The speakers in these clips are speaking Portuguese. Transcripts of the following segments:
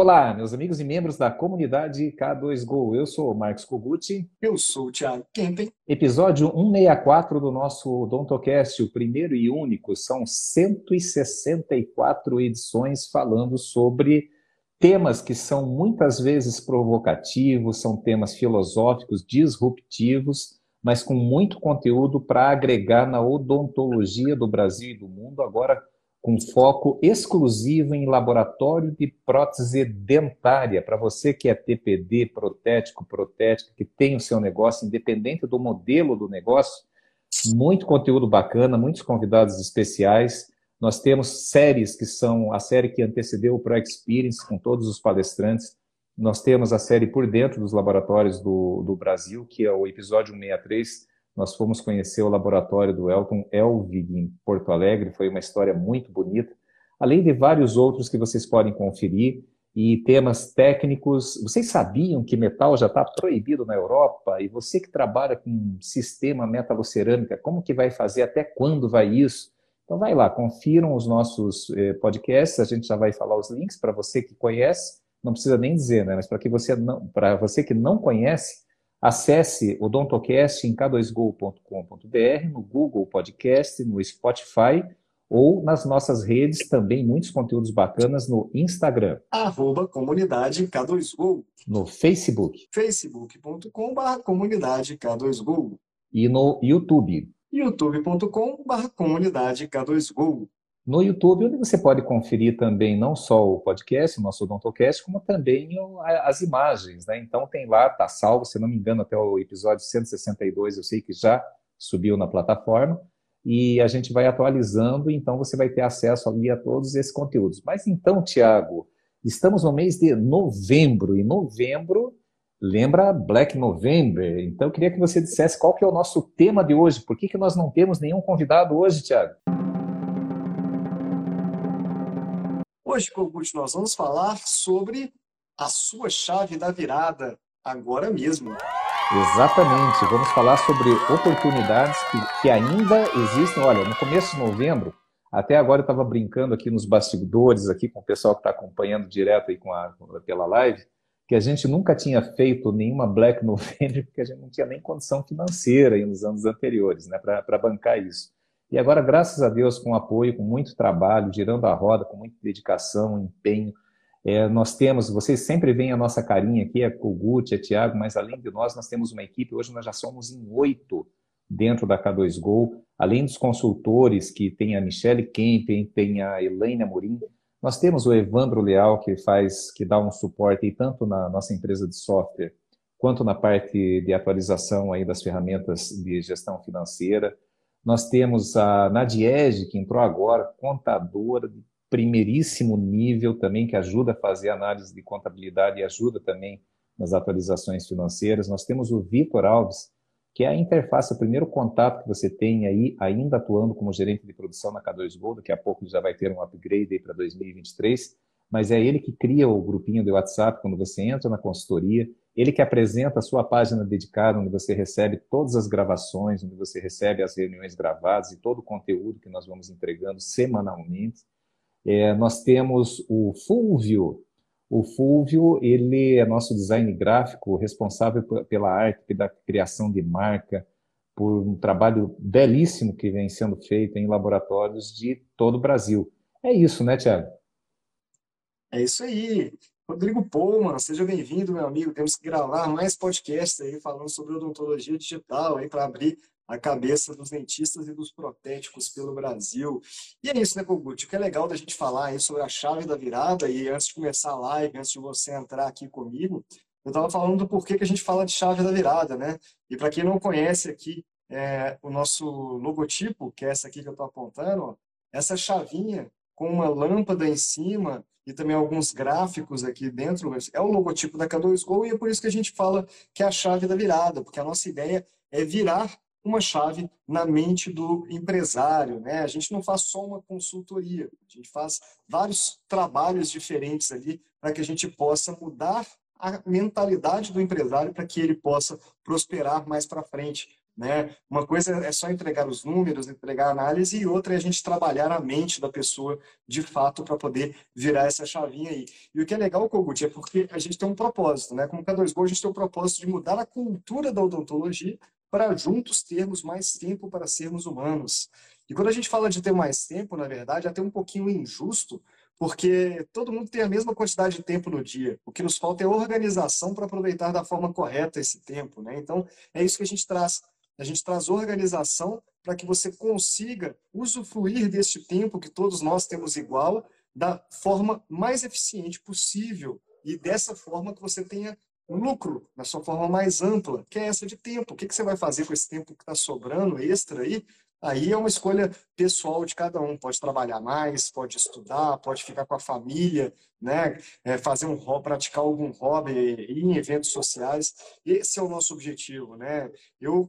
Olá, meus amigos e membros da comunidade K2Go. Eu sou o Marcos Koguchi. Eu sou o Thiago Kempen. Episódio 164 do nosso Dontocast, o primeiro e único. São 164 edições falando sobre temas que são muitas vezes provocativos, são temas filosóficos, disruptivos, mas com muito conteúdo para agregar na odontologia do Brasil e do mundo, agora com foco exclusivo em laboratório de prótese dentária. Para você que é TPD, protético, protético, que tem o seu negócio, independente do modelo do negócio, muito conteúdo bacana, muitos convidados especiais. Nós temos séries que são a série que antecedeu o Pro Experience, com todos os palestrantes. Nós temos a série Por Dentro dos Laboratórios do, do Brasil, que é o episódio 163, nós fomos conhecer o laboratório do Elton Elvig em Porto Alegre, foi uma história muito bonita, além de vários outros que vocês podem conferir e temas técnicos. Vocês sabiam que metal já está proibido na Europa? E você que trabalha com sistema metalocerâmica, como que vai fazer? Até quando vai isso? Então vai lá, confiram os nossos eh, podcasts, a gente já vai falar os links para você que conhece, não precisa nem dizer, né? Mas para que você não, para você que não conhece, Acesse o Dontocast em k2go.com.br, no Google Podcast, no Spotify ou nas nossas redes também muitos conteúdos bacanas no Instagram. Arroba comunidade K2Go. No Facebook. facebook.com.br comunidade K2Go. E no YouTube. youtube.com.br comunidade K2Go no YouTube, onde você pode conferir também não só o podcast, o nosso Odontocast, como também as imagens, né? Então tem lá, tá salvo, se não me engano, até o episódio 162, eu sei que já subiu na plataforma, e a gente vai atualizando, então você vai ter acesso ali a todos esses conteúdos. Mas então, Tiago, estamos no mês de novembro, e novembro lembra Black November, então eu queria que você dissesse qual que é o nosso tema de hoje, por que, que nós não temos nenhum convidado hoje, Tiago? Hoje, Kogut, nós vamos falar sobre a sua chave da virada, agora mesmo. Exatamente, vamos falar sobre oportunidades que, que ainda existem. Olha, no começo de novembro, até agora eu estava brincando aqui nos bastidores, aqui com o pessoal que está acompanhando direto aí com a, pela live, que a gente nunca tinha feito nenhuma Black November, porque a gente não tinha nem condição financeira nos anos anteriores, né, para bancar isso. E agora, graças a Deus, com apoio, com muito trabalho, girando a roda, com muita dedicação, empenho, é, nós temos, vocês sempre veem a nossa carinha aqui, é Kogut, é Tiago, mas além de nós, nós temos uma equipe, hoje nós já somos em oito dentro da K2Go, além dos consultores, que tem a Michele Kempen, tem a Elaine Amorim, nós temos o Evandro Leal, que faz, que dá um suporte tanto na nossa empresa de software, quanto na parte de atualização aí das ferramentas de gestão financeira, nós temos a Nadiege, que entrou agora, contadora de primeiríssimo nível também, que ajuda a fazer análise de contabilidade e ajuda também nas atualizações financeiras. Nós temos o Vitor Alves, que é a interface, o primeiro contato que você tem aí, ainda atuando como gerente de produção na K2Go, daqui a pouco já vai ter um upgrade aí para 2023, mas é ele que cria o grupinho do WhatsApp quando você entra na consultoria, ele que apresenta a sua página dedicada, onde você recebe todas as gravações, onde você recebe as reuniões gravadas e todo o conteúdo que nós vamos entregando semanalmente. É, nós temos o Fulvio. O Fulvio, ele é nosso design gráfico, responsável pela arte, pela criação de marca, por um trabalho belíssimo que vem sendo feito em laboratórios de todo o Brasil. É isso, né, Tiago? É isso aí. Rodrigo Pouman, seja bem-vindo, meu amigo. Temos que gravar mais podcasts aí falando sobre odontologia digital aí para abrir a cabeça dos dentistas e dos protéticos pelo Brasil. E é isso, né, Kogut? O que é legal da gente falar aí sobre a chave da virada, e antes de começar a live, antes de você entrar aqui comigo, eu estava falando do porquê que a gente fala de chave da virada, né? E para quem não conhece aqui é, o nosso logotipo, que é essa aqui que eu estou apontando, ó, essa chavinha com uma lâmpada em cima e também alguns gráficos aqui dentro, é o logotipo da K2Go e é por isso que a gente fala que é a chave da virada, porque a nossa ideia é virar uma chave na mente do empresário. Né? A gente não faz só uma consultoria, a gente faz vários trabalhos diferentes ali para que a gente possa mudar a mentalidade do empresário para que ele possa prosperar mais para frente. Né? Uma coisa é só entregar os números, entregar a análise, e outra é a gente trabalhar a mente da pessoa de fato para poder virar essa chavinha aí. E o que é legal, Kogut, é porque a gente tem um propósito, né? Como K2Go, a gente tem o propósito de mudar a cultura da odontologia para juntos termos mais tempo para sermos humanos. E quando a gente fala de ter mais tempo, na verdade, é até um pouquinho injusto, porque todo mundo tem a mesma quantidade de tempo no dia. O que nos falta é organização para aproveitar da forma correta esse tempo. Né? Então, é isso que a gente traz. A gente traz organização para que você consiga usufruir deste tempo que todos nós temos igual da forma mais eficiente possível e dessa forma que você tenha lucro na sua forma mais ampla, que é essa de tempo. O que, que você vai fazer com esse tempo que está sobrando extra aí Aí é uma escolha pessoal de cada um. Pode trabalhar mais, pode estudar, pode ficar com a família, né? É, fazer um praticar algum hobby, ir em eventos sociais. Esse é o nosso objetivo, né? Eu,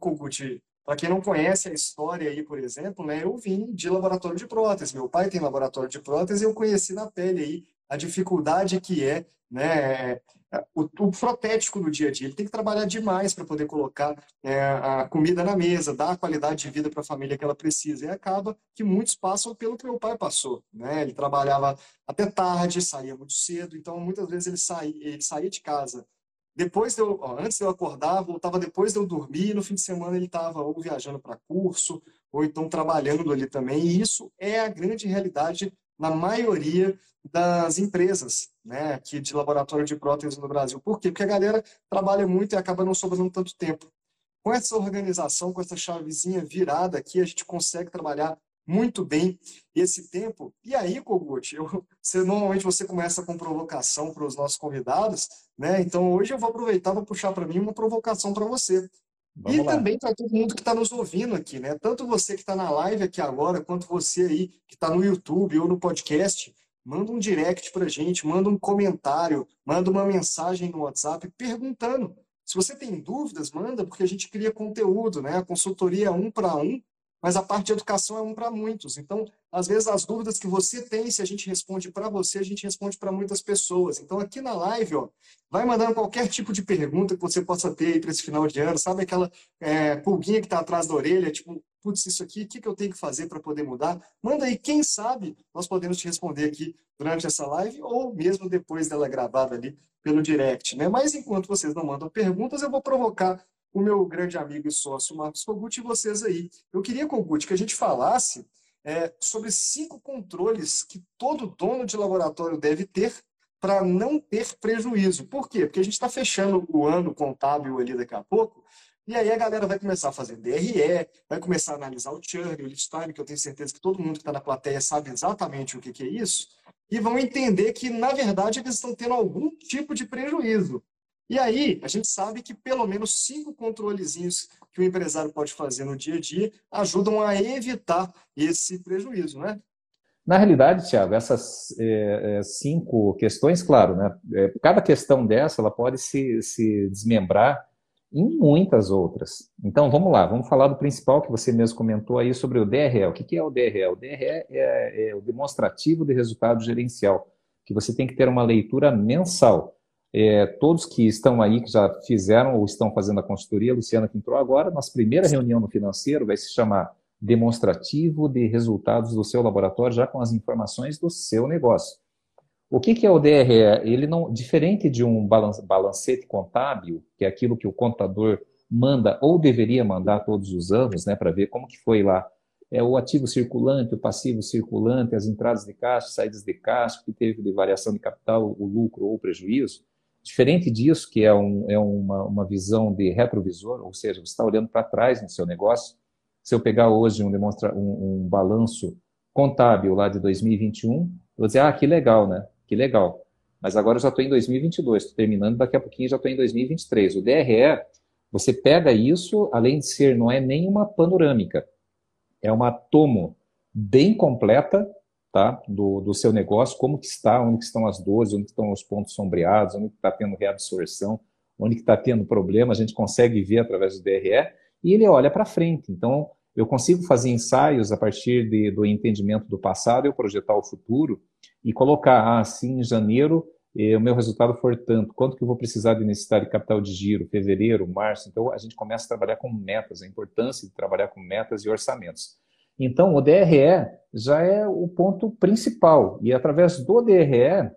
para quem não conhece a história aí, por exemplo, né? Eu vim de laboratório de prótese. Meu pai tem laboratório de prótese e eu conheci na pele aí a dificuldade que é, né? O, o protético do dia a dia. Ele tem que trabalhar demais para poder colocar é, a comida na mesa, dar a qualidade de vida para a família que ela precisa. E acaba que muitos passam pelo que meu pai passou. Né? Ele trabalhava até tarde, saía muito cedo, então muitas vezes ele saía, ele saía de casa. Depois de eu, ó, antes de eu acordar, voltava depois de eu dormir, e no fim de semana ele estava ou viajando para curso, ou então trabalhando ali também. E isso é a grande realidade na maioria das empresas né, aqui de laboratório de prótese no Brasil. Por quê? Porque a galera trabalha muito e acaba não sobrando tanto tempo. Com essa organização, com essa chavezinha virada aqui, a gente consegue trabalhar muito bem esse tempo. E aí, Kogut, eu, você, normalmente você começa com provocação para os nossos convidados, né? Então hoje eu vou aproveitar para puxar para mim uma provocação para você. Vamos e lá. também para todo mundo que está nos ouvindo aqui, né? Tanto você que está na live aqui agora, quanto você aí que está no YouTube ou no podcast, manda um direct para a gente, manda um comentário, manda uma mensagem no WhatsApp perguntando. Se você tem dúvidas, manda, porque a gente cria conteúdo, né? A consultoria é um para um, mas a parte de educação é um para muitos. Então, às vezes, as dúvidas que você tem, se a gente responde para você, a gente responde para muitas pessoas. Então, aqui na live, ó, vai mandando qualquer tipo de pergunta que você possa ter para esse final de ano. Sabe aquela é, pulguinha que está atrás da orelha, tipo, putz, isso aqui, o que, que eu tenho que fazer para poder mudar? Manda aí, quem sabe nós podemos te responder aqui durante essa live ou mesmo depois dela gravada ali pelo direct, né? Mas enquanto vocês não mandam perguntas, eu vou provocar o meu grande amigo e sócio Marcos Kogut e vocês aí. Eu queria, Kogut, que a gente falasse é, sobre cinco controles que todo dono de laboratório deve ter para não ter prejuízo. Por quê? Porque a gente está fechando o ano contábil ali daqui a pouco, e aí a galera vai começar a fazer DRE, vai começar a analisar o churn, o lead time, que eu tenho certeza que todo mundo que está na plateia sabe exatamente o que, que é isso, e vão entender que, na verdade, eles estão tendo algum tipo de prejuízo. E aí, a gente sabe que pelo menos cinco controlezinhos que o empresário pode fazer no dia a dia ajudam a evitar esse prejuízo, né? Na realidade, Tiago, essas é, é, cinco questões, claro, né? É, cada questão dessa ela pode se, se desmembrar em muitas outras. Então, vamos lá, vamos falar do principal que você mesmo comentou aí sobre o DRE. O que é o DRE? O DRE é, é o demonstrativo de resultado gerencial, que você tem que ter uma leitura mensal. É, todos que estão aí, que já fizeram ou estão fazendo a consultoria, a Luciana que entrou agora, nossa primeira reunião no financeiro vai se chamar demonstrativo de resultados do seu laboratório, já com as informações do seu negócio. O que, que é o DRE? Ele não, diferente de um balancete contábil, que é aquilo que o contador manda ou deveria mandar todos os anos, né, para ver como que foi lá é o ativo circulante, o passivo circulante, as entradas de caixa, saídas de caixa, que teve de variação de capital, o lucro ou o prejuízo. Diferente disso, que é, um, é uma, uma visão de retrovisor, ou seja, você está olhando para trás no seu negócio. Se eu pegar hoje um, demonstra, um, um balanço contábil lá de 2021, eu vou dizer, ah, que legal, né? Que legal. Mas agora eu já estou em 2022, estou terminando, daqui a pouquinho já estou em 2023. O DRE, você pega isso, além de ser, não é nem uma panorâmica, é uma tomo bem completa tá? do, do seu negócio, como que está, onde que estão as dores, onde estão os pontos sombreados, onde está tendo reabsorção, onde está tendo problema, a gente consegue ver através do DRE, e ele olha para frente. Então, eu consigo fazer ensaios a partir de, do entendimento do passado, eu projetar o futuro e colocar, ah, assim, em janeiro e o meu resultado for tanto, quanto que eu vou precisar de necessidade de capital de giro, fevereiro, março, então a gente começa a trabalhar com metas, a importância de trabalhar com metas e orçamentos. Então, o DRE já é o ponto principal, e através do DRE,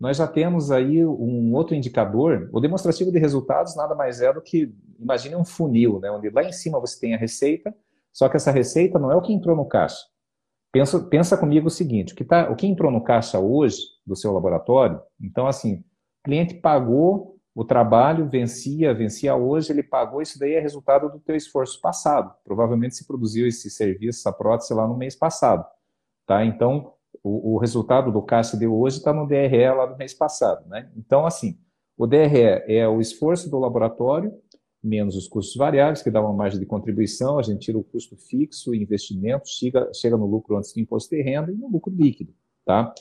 nós já temos aí um outro indicador. O demonstrativo de resultados nada mais é do que, imagine um funil, né, onde lá em cima você tem a receita, só que essa receita não é o que entrou no caixa. Pensa, pensa comigo o seguinte, o que, tá, o que entrou no caixa hoje do seu laboratório, então assim, o cliente pagou o trabalho, vencia, vencia hoje, ele pagou, isso daí é resultado do teu esforço passado. Provavelmente se produziu esse serviço, essa prótese lá no mês passado. Tá? Então, o, o resultado do caixa de hoje está no DRE lá do mês passado. Né? Então, assim, o DRE é o esforço do laboratório menos os custos variáveis, que dá uma margem de contribuição, a gente tira o custo fixo, investimento, chega, chega no lucro antes do imposto de renda e no lucro líquido. Tá?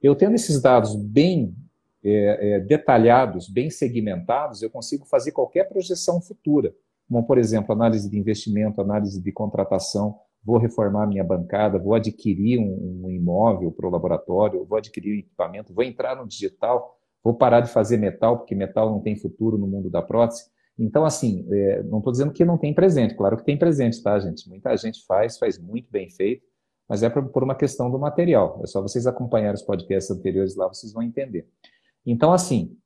Eu tendo esses dados bem é, é, detalhados, bem segmentados, eu consigo fazer qualquer projeção futura, como, por exemplo, análise de investimento, análise de contratação, vou reformar minha bancada, vou adquirir um, um imóvel para o laboratório, vou adquirir um equipamento, vou entrar no digital, vou parar de fazer metal, porque metal não tem futuro no mundo da prótese. Então, assim, é, não estou dizendo que não tem presente, claro que tem presente, tá, gente? Muita gente faz, faz muito bem feito, mas é por uma questão do material. É só vocês acompanharem os podcasts anteriores lá, vocês vão entender. Então, assim,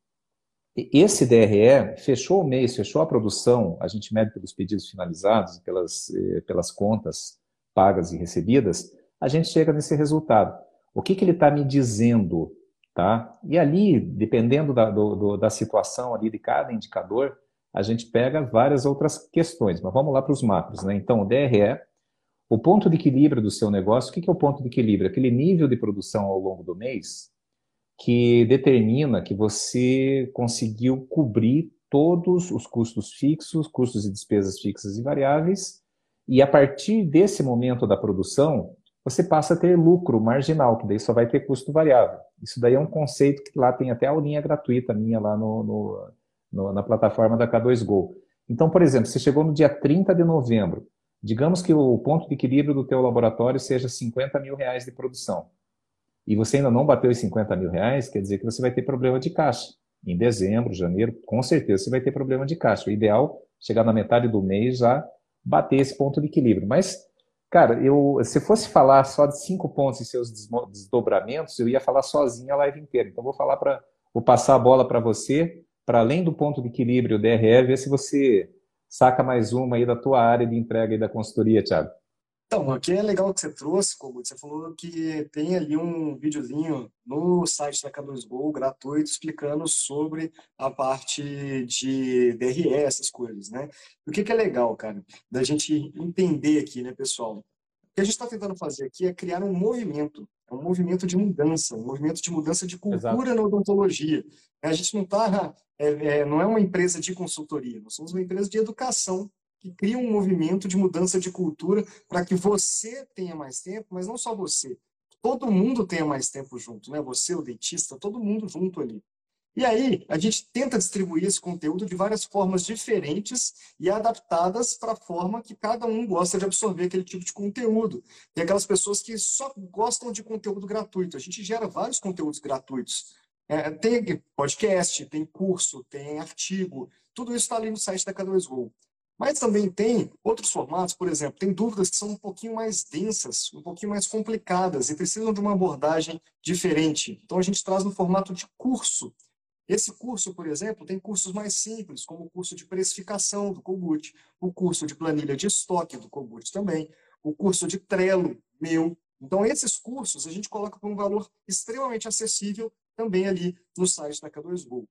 esse DRE fechou o mês, fechou a produção, a gente mede pelos pedidos finalizados, pelas, eh, pelas contas pagas e recebidas, a gente chega nesse resultado. O que, que ele está me dizendo? Tá? E ali, dependendo da, do, do, da situação ali de cada indicador, a gente pega várias outras questões. Mas vamos lá para os macros. Né? Então, o DRE, o ponto de equilíbrio do seu negócio, o que, que é o ponto de equilíbrio? Aquele nível de produção ao longo do mês que determina que você conseguiu cobrir todos os custos fixos, custos e despesas fixas e variáveis, e a partir desse momento da produção, você passa a ter lucro marginal, que daí só vai ter custo variável. Isso daí é um conceito que lá tem até a aulinha gratuita minha lá no, no, no, na plataforma da K2Go. Então, por exemplo, você chegou no dia 30 de novembro, digamos que o ponto de equilíbrio do teu laboratório seja 50 mil reais de produção, e você ainda não bateu os 50 mil reais, quer dizer que você vai ter problema de caixa. Em dezembro, janeiro, com certeza você vai ter problema de caixa. O ideal é chegar na metade do mês já bater esse ponto de equilíbrio. Mas, cara, eu, se fosse falar só de cinco pontos e seus desdobramentos, eu ia falar sozinho a live inteira. Então, vou falar para, vou passar a bola para você, para além do ponto de equilíbrio DRE, ver se você saca mais uma aí da tua área de entrega e da consultoria, Thiago. Então, aqui é legal que você trouxe, Kogut. Você falou que tem ali um videozinho no site da K2Go, gratuito, explicando sobre a parte de DRE, essas coisas, né? O que, que é legal, cara, da gente entender aqui, né, pessoal? O que a gente está tentando fazer aqui é criar um movimento, é um movimento de mudança, um movimento de mudança de cultura Exato. na odontologia. A gente não está, é, é, não é uma empresa de consultoria, nós somos uma empresa de educação que cria um movimento de mudança de cultura para que você tenha mais tempo, mas não só você, todo mundo tenha mais tempo junto, né? Você, o dentista, todo mundo junto ali. E aí, a gente tenta distribuir esse conteúdo de várias formas diferentes e adaptadas para a forma que cada um gosta de absorver aquele tipo de conteúdo. Tem aquelas pessoas que só gostam de conteúdo gratuito. A gente gera vários conteúdos gratuitos. É, tem podcast, tem curso, tem artigo. Tudo isso está ali no site da K2Go. Mas também tem outros formatos, por exemplo, tem dúvidas que são um pouquinho mais densas, um pouquinho mais complicadas e precisam de uma abordagem diferente. Então a gente traz no formato de curso. Esse curso, por exemplo, tem cursos mais simples, como o curso de precificação do Kogut, o curso de planilha de estoque do Kogut também, o curso de Trello meu. Então esses cursos a gente coloca por um valor extremamente acessível também ali no site da K2Go.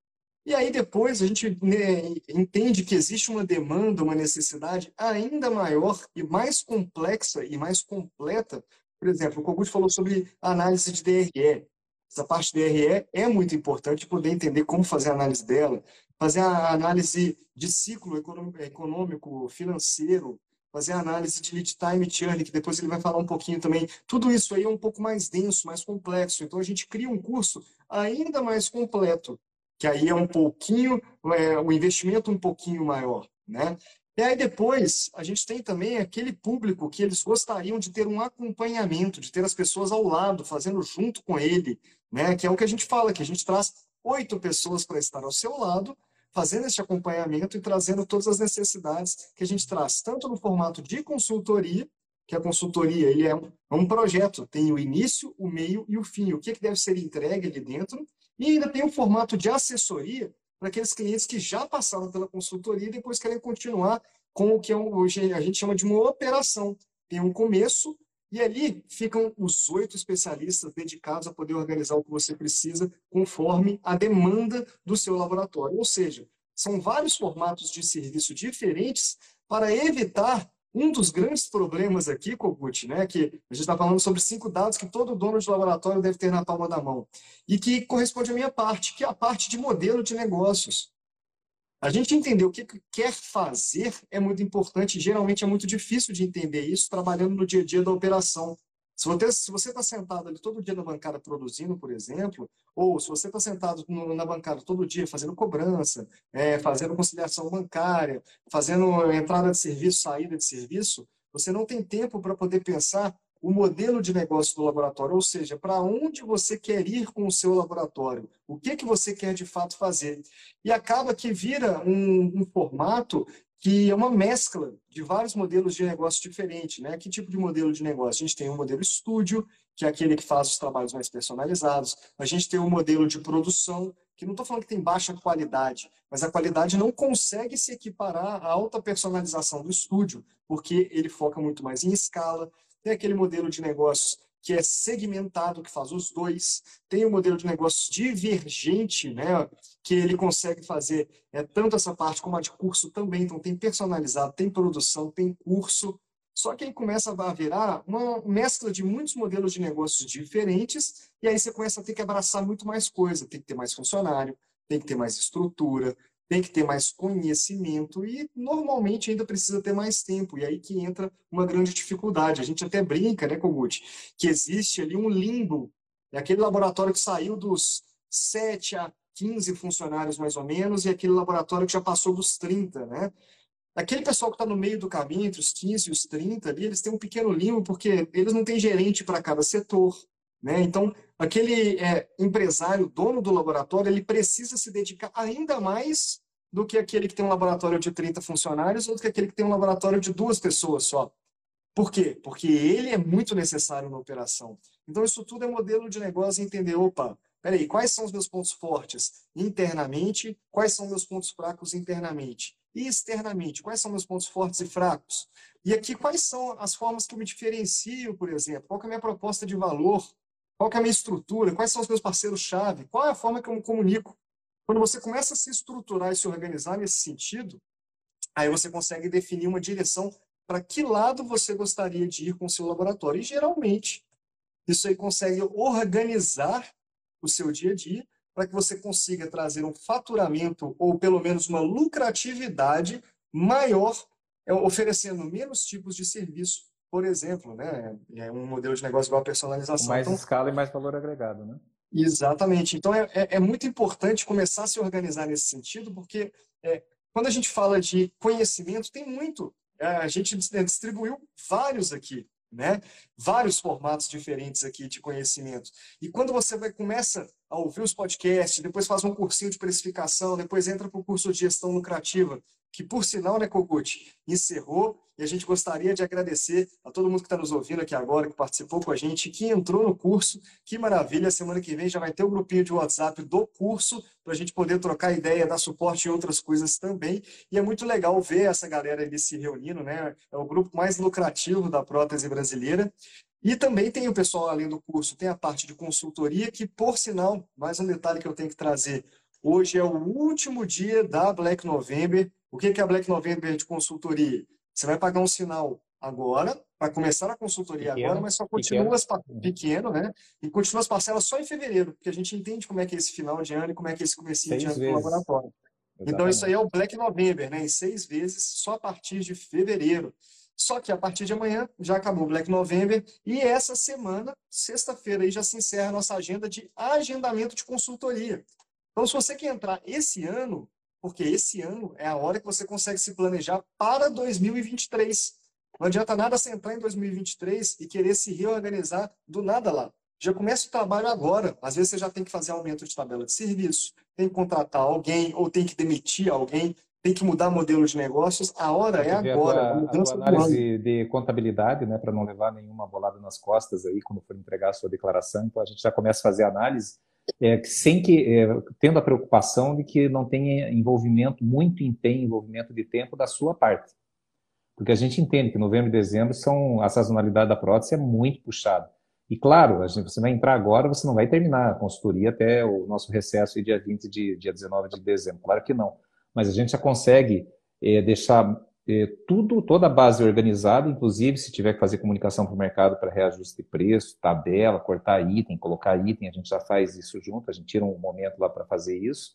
E aí depois a gente né, entende que existe uma demanda, uma necessidade ainda maior e mais complexa e mais completa. Por exemplo, o Kogut falou sobre análise de DRE. Essa parte de DRE é muito importante poder entender como fazer a análise dela, fazer a análise de ciclo econômico, financeiro, fazer a análise de lead time churn, que depois ele vai falar um pouquinho também. Tudo isso aí é um pouco mais denso, mais complexo. Então a gente cria um curso ainda mais completo que aí é um pouquinho, é, o investimento um pouquinho maior, né? E aí depois a gente tem também aquele público que eles gostariam de ter um acompanhamento, de ter as pessoas ao lado, fazendo junto com ele, né? Que é o que a gente fala, que a gente traz oito pessoas para estar ao seu lado, fazendo esse acompanhamento e trazendo todas as necessidades que a gente traz, tanto no formato de consultoria, que a consultoria ele é um, é um projeto, tem o início, o meio e o fim, o que, que deve ser entregue ali dentro, e ainda tem um formato de assessoria para aqueles clientes que já passaram pela consultoria e depois querem continuar com o que é hoje a gente chama de uma operação. Tem um começo, e ali ficam os oito especialistas dedicados a poder organizar o que você precisa conforme a demanda do seu laboratório. Ou seja, são vários formatos de serviço diferentes para evitar um dos grandes problemas aqui, Kogut, né, que a gente está falando sobre cinco dados que todo dono de laboratório deve ter na palma da mão, e que corresponde à minha parte, que é a parte de modelo de negócios. A gente entender o que quer fazer é muito importante, geralmente é muito difícil de entender isso trabalhando no dia a dia da operação. Se você está sentado ali todo dia na bancada produzindo, por exemplo, ou se você está sentado no, na bancada todo dia fazendo cobrança, é, fazendo conciliação bancária, fazendo entrada de serviço, saída de serviço, você não tem tempo para poder pensar o modelo de negócio do laboratório, ou seja, para onde você quer ir com o seu laboratório, o que, que você quer de fato fazer. E acaba que vira um, um formato que é uma mescla de vários modelos de negócio diferentes. Né? Que tipo de modelo de negócio? A gente tem um modelo estúdio, que é aquele que faz os trabalhos mais personalizados. A gente tem um modelo de produção, que não estou falando que tem baixa qualidade, mas a qualidade não consegue se equiparar à alta personalização do estúdio, porque ele foca muito mais em escala. Tem aquele modelo de negócios que é segmentado, que faz os dois. Tem o um modelo de negócios divergente, né, que ele consegue fazer é, tanto essa parte como a de curso também. Então, tem personalizado, tem produção, tem curso. Só que aí começa a virar uma mescla de muitos modelos de negócios diferentes, e aí você começa a ter que abraçar muito mais coisa. Tem que ter mais funcionário, tem que ter mais estrutura, tem que ter mais conhecimento e normalmente ainda precisa ter mais tempo. E aí que entra uma grande dificuldade. A gente até brinca, né, Kogut, que existe ali um limbo. É aquele laboratório que saiu dos 7 a 15 funcionários mais ou menos e aquele laboratório que já passou dos 30, né? Aquele pessoal que está no meio do caminho, entre os 15 e os 30 ali, eles têm um pequeno limbo porque eles não têm gerente para cada setor, né? Então, aquele é, empresário, dono do laboratório, ele precisa se dedicar ainda mais do que aquele que tem um laboratório de 30 funcionários ou do que aquele que tem um laboratório de duas pessoas só. Por quê? Porque ele é muito necessário na operação. Então, isso tudo é modelo de negócio entender, opa, peraí, quais são os meus pontos fortes internamente, quais são meus pontos fracos internamente? E externamente, quais são meus pontos fortes e fracos? E aqui, quais são as formas que eu me diferencio, por exemplo? Qual é a minha proposta de valor? Qual é a minha estrutura? Quais são os meus parceiros-chave? Qual é a forma que eu me comunico? Quando você começa a se estruturar e se organizar nesse sentido, aí você consegue definir uma direção para que lado você gostaria de ir com o seu laboratório. E geralmente, isso aí consegue organizar o seu dia a dia para que você consiga trazer um faturamento ou pelo menos uma lucratividade maior, é, oferecendo menos tipos de serviço por exemplo, né? É um modelo de negócio igual a personalização. Mais então, escala e mais valor agregado, né? Exatamente. Então é, é, é, muito importante começar a se organizar nesse sentido, porque é, quando a gente fala de conhecimento, tem muito. É, a gente distribuiu vários aqui, né? Vários formatos diferentes aqui de conhecimento. E quando você vai começa a ouvir os podcasts, depois faz um cursinho de precificação, depois entra para o curso de gestão lucrativa, que por sinal, né, Kogut, encerrou e a gente gostaria de agradecer a todo mundo que está nos ouvindo aqui agora, que participou com a gente, que entrou no curso. Que maravilha! Semana que vem já vai ter o um grupinho de WhatsApp do curso para a gente poder trocar ideia, dar suporte e outras coisas também. E é muito legal ver essa galera ali se reunindo, né? É o grupo mais lucrativo da prótese brasileira. E também tem o pessoal, além do curso, tem a parte de consultoria, que, por sinal, mais um detalhe que eu tenho que trazer. Hoje é o último dia da Black November. O que é a Black November de consultoria? Você vai pagar um sinal agora, vai começar a consultoria pequeno, agora, mas só continua pequeno. pequeno, né? E continua as parcelas só em fevereiro, porque a gente entende como é que é esse final de ano e como é que é esse começo de ano do laboratório. Exatamente. Então isso aí é o Black November, né? Em seis vezes, só a partir de fevereiro. Só que a partir de amanhã já acabou o Black November e essa semana, sexta-feira, aí já se encerra a nossa agenda de agendamento de consultoria. Então, se você quer entrar esse ano, porque esse ano é a hora que você consegue se planejar para 2023. Não adianta nada você entrar em 2023 e querer se reorganizar do nada lá. já começa o trabalho agora. Às vezes você já tem que fazer aumento de tabela de serviço, tem que contratar alguém ou tem que demitir alguém, tem que mudar modelo de negócios. A hora é agora. A, tua, a, tua análise de contabilidade, né, para não levar nenhuma bolada nas costas aí quando for entregar a sua declaração. Então a gente já começa a fazer análise é, sem que é, tendo a preocupação de que não tenha envolvimento muito empenho, envolvimento de tempo da sua parte. Porque a gente entende que novembro e dezembro são a sazonalidade da prótese é muito puxada. E claro, a gente, você vai entrar agora, você não vai terminar a consultoria até o nosso recesso dia 20 de dia 19 de dezembro. Claro que não. Mas a gente já consegue é, deixar é, tudo, toda a base organizada, inclusive se tiver que fazer comunicação para o mercado para reajuste de preço, tabela, cortar item, colocar item, a gente já faz isso junto, a gente tira um momento lá para fazer isso.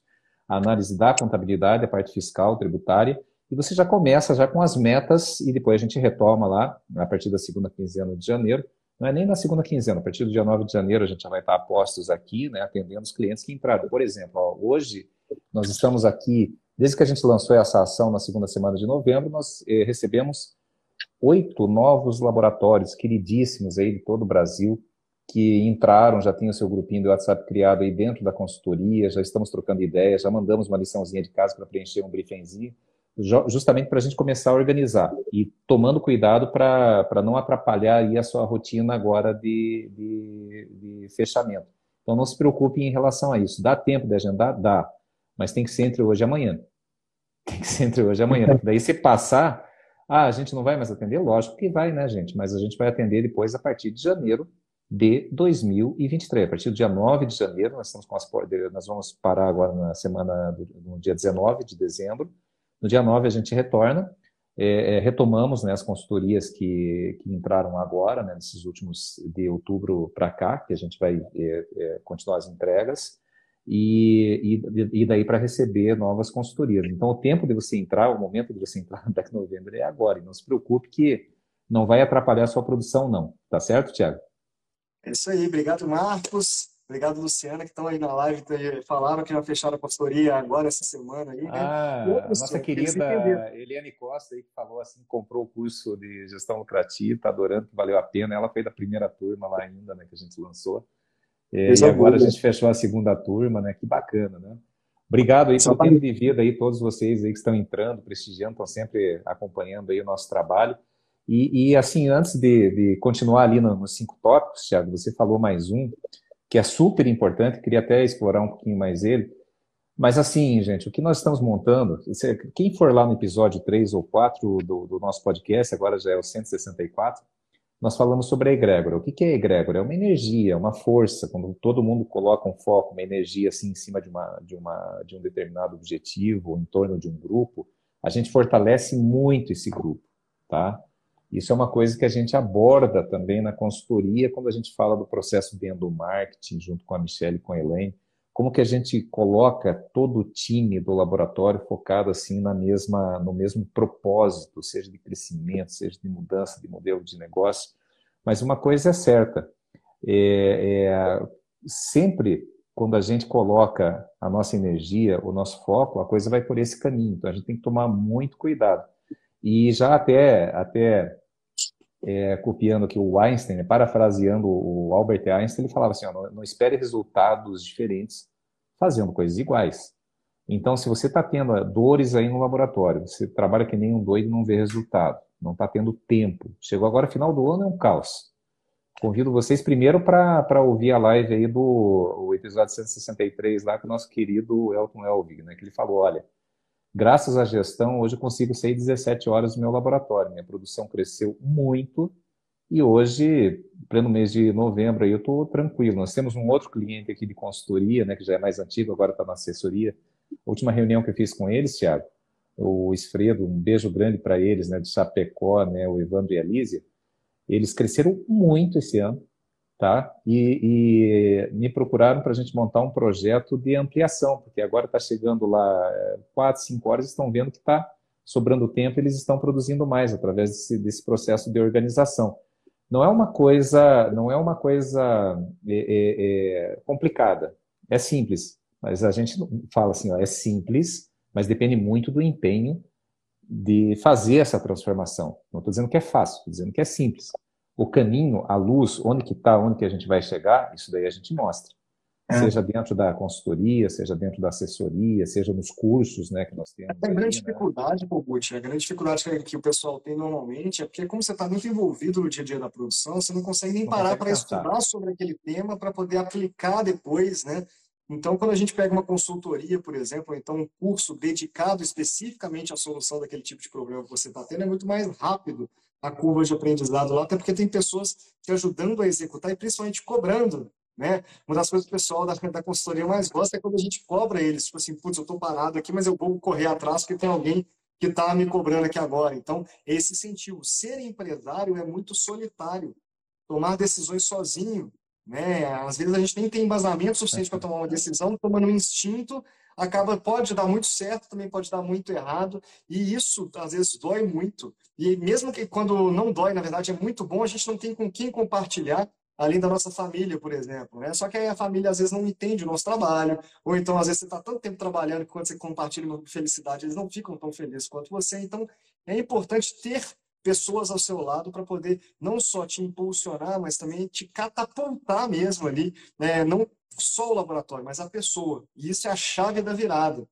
A análise da contabilidade, a parte fiscal, tributária, e você já começa já com as metas e depois a gente retoma lá, a partir da segunda quinzena de janeiro, não é nem na segunda quinzena, a partir do dia 9 de janeiro a gente já vai estar a postos aqui, né, atendendo os clientes que entraram. Por exemplo, ó, hoje nós estamos aqui, desde que a gente lançou essa ação na segunda semana de novembro, nós eh, recebemos oito novos laboratórios queridíssimos aí de todo o Brasil, que entraram, já tinham seu grupinho do WhatsApp criado aí dentro da consultoria, já estamos trocando ideias, já mandamos uma liçãozinha de casa para preencher um briefingzinho justamente para a gente começar a organizar e tomando cuidado para não atrapalhar aí a sua rotina agora de, de, de, fechamento. Então não se preocupe em relação a isso. Dá tempo de agendar? Dá. Mas tem que ser entre hoje e amanhã. Tem que ser entre hoje e amanhã. Daí se passar, ah, a gente não vai mais atender? Lógico que vai, né, gente? Mas a gente vai atender depois a partir de janeiro de 2023. A partir do dia 9 de janeiro, nós, estamos com as, nós vamos parar agora na semana, no dia 19 de dezembro, no dia 9 a gente retorna, é, é, retomamos né, as consultorias que, que entraram agora, né, nesses últimos de outubro para cá, que a gente vai é, é, continuar as entregas, e, e, e daí para receber novas consultorias. Então, o tempo de você entrar, o momento de você entrar no Black November é agora, e não se preocupe que não vai atrapalhar a sua produção, não. Tá certo, Tiago? É isso aí, obrigado, Marcos. Obrigado, Luciana, que estão aí na live, falaram que já fecharam a consultoria agora essa semana aí, né? Ah, nossa querida Eliane Costa aí que falou assim, comprou o curso de gestão lucrativa, está adorando, que valeu a pena. Ela foi da primeira turma lá ainda, né, que a gente lançou. É, e agora a gente fechou a segunda turma, né? Que bacana, né? Obrigado aí pelo tempo de vida aí, todos vocês aí que estão entrando, prestigiando, estão sempre acompanhando aí o nosso trabalho. E, e assim, antes de, de continuar ali nos cinco tópicos, Thiago, você falou mais um, que é super importante, queria até explorar um pouquinho mais ele. Mas assim, gente, o que nós estamos montando, quem for lá no episódio 3 ou 4 do, do nosso podcast, agora já é o 164, nós falamos sobre a egrégora. O que é a egrégora? É uma energia, uma força, quando todo mundo coloca um foco, uma energia assim em cima de, uma, de, uma, de um determinado objetivo, em torno de um grupo, a gente fortalece muito esse grupo, tá? Isso é uma coisa que a gente aborda também na consultoria quando a gente fala do processo de endomarketing, junto com a Michelle e com a Elaine, como que a gente coloca todo o time do laboratório focado assim na mesma, no mesmo propósito, seja de crescimento, seja de mudança de modelo de negócio. Mas uma coisa é certa, é, é, sempre quando a gente coloca a nossa energia, o nosso foco, a coisa vai por esse caminho. Então a gente tem que tomar muito cuidado. E já até, até é, copiando aqui o Einstein, né, parafraseando o Albert Einstein, ele falava assim: ó, não, não, espere resultados diferentes fazendo coisas iguais. Então, se você está tendo dores aí no laboratório, você trabalha que nem um doido e não vê resultado, não está tendo tempo. Chegou agora, final do ano, é um caos. Convido vocês primeiro para ouvir a live aí do o episódio 163 lá com o nosso querido Elton Elvig, né, que ele falou: olha Graças à gestão, hoje eu consigo sair 17 horas do meu laboratório. Minha produção cresceu muito e hoje, pleno mês de novembro, aí eu estou tranquilo. Nós temos um outro cliente aqui de consultoria, né, que já é mais antigo, agora está na assessoria. A última reunião que eu fiz com eles, Thiago, o Esfredo, um beijo grande para eles, né, de Chapecó, né, o Evandro e a Lízia, eles cresceram muito esse ano tá? E, e me procuraram para a gente montar um projeto de ampliação, porque agora está chegando lá é, quatro, cinco horas, estão vendo que está sobrando tempo, eles estão produzindo mais através desse, desse, processo de organização. Não é uma coisa, não é uma coisa é, é, é complicada, é simples, mas a gente fala assim, ó, é simples, mas depende muito do empenho de fazer essa transformação. Não estou dizendo que é fácil, estou dizendo que é simples. o caminho, a luz, onde que está, onde que a gente vai chegar, isso daí a gente mostra. É. Seja dentro da consultoria, seja dentro da assessoria, seja nos cursos né, que nós temos. A grande aí, dificuldade, né? A grande dificuldade que, que, o pessoal tem normalmente é porque, como você está muito envolvido no dia a dia da produção, você não consegue nem não parar para estudar sobre aquele tema para poder aplicar depois, né? Então, quando a gente pega uma consultoria, por exemplo, ou então um curso dedicado especificamente à solução daquele tipo de problema que você está tendo, é muito mais rápido a curva de aprendizado lá, até porque tem pessoas te ajudando a executar e principalmente cobrando né? Uma das coisas que o pessoal da, da consultoria mais gosta é quando a gente cobra eles, tipo assim, putz, eu estou parado aqui, mas eu vou correr atrás porque tem alguém que está me cobrando aqui agora. Então, esse sentido, ser empresário é muito solitário, tomar decisões sozinho, né? Às vezes a gente nem tem embasamento suficiente para tomar uma decisão, tomando um instinto, acaba pode dar muito certo, também pode dar muito errado, e isso às vezes dói muito. E mesmo que quando não dói, na verdade é muito bom, a gente não tem com quem compartilhar além da nossa família, por exemplo. Né? Só que aí a família às vezes não entende o nosso trabalho, ou então às vezes você está tanto tempo trabalhando que quando você compartilha uma felicidade, eles não ficam tão felizes quanto você. Então é importante ter pessoas ao seu lado para poder não só te impulsionar, mas também te catapultar mesmo ali, né? não só o laboratório, mas a pessoa. E isso é a chave da virada.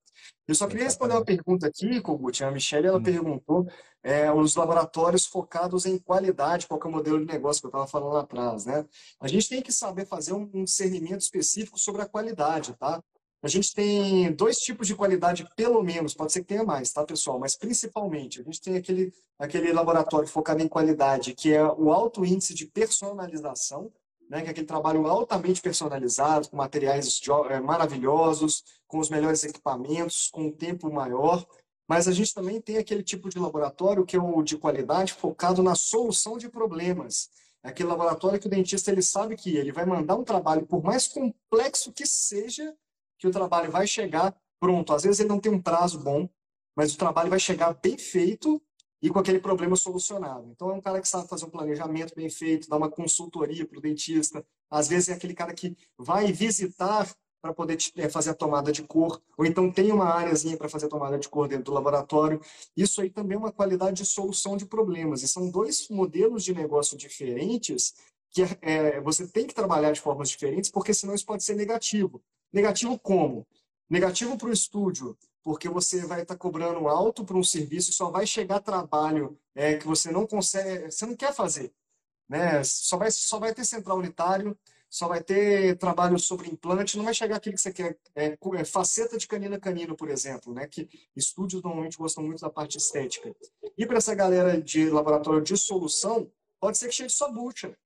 Eu só queria responder uma pergunta aqui, Kogut. A Michelle ela hum. perguntou é, os laboratórios focados em qualidade, qual é o modelo de negócio que eu estava falando lá atrás. Né? A gente tem que saber fazer um, um discernimento específico sobre a qualidade. Tá? A gente tem dois tipos de qualidade, pelo menos, pode ser que tenha mais, tá, pessoal? Mas principalmente, a gente tem aquele, aquele laboratório focado em qualidade, que é o alto índice de personalização, né, que é aquele trabalho altamente personalizado, com materiais é, maravilhosos, com os melhores equipamentos, com um tempo maior. Mas a gente também tem aquele tipo de laboratório que é o de qualidade focado na solução de problemas. É aquele laboratório que o dentista ele sabe que ele vai mandar um trabalho, por mais complexo que seja, que o trabalho vai chegar pronto. Às vezes ele não tem um prazo bom, mas o trabalho vai chegar bem feito e com aquele problema solucionado. Então, é um cara que sabe fazer um planejamento bem feito, dar uma consultoria para o dentista. Às vezes, é aquele cara que vai visitar para poder é, fazer a tomada de cor, ou então tem uma áreazinha para fazer a tomada de cor dentro do laboratório. Isso aí também é uma qualidade de solução de problemas. E são dois modelos de negócio diferentes que é, você tem que trabalhar de formas diferentes, porque senão isso pode ser negativo. Negativo como? Negativo para o estúdio, porque você vai estar tá cobrando alto para um serviço e só vai chegar trabalho é, que você não consegue, você não quer fazer. Né? Só, vai, só vai ter central unitário, só vai ter trabalho sobre implante, não vai chegar aquilo que você quer. É, é, faceta de canina a canino, por exemplo, né? que estúdios normalmente gostam muito da parte estética. E para essa galera de laboratório de solução, pode ser que chegue só bucha.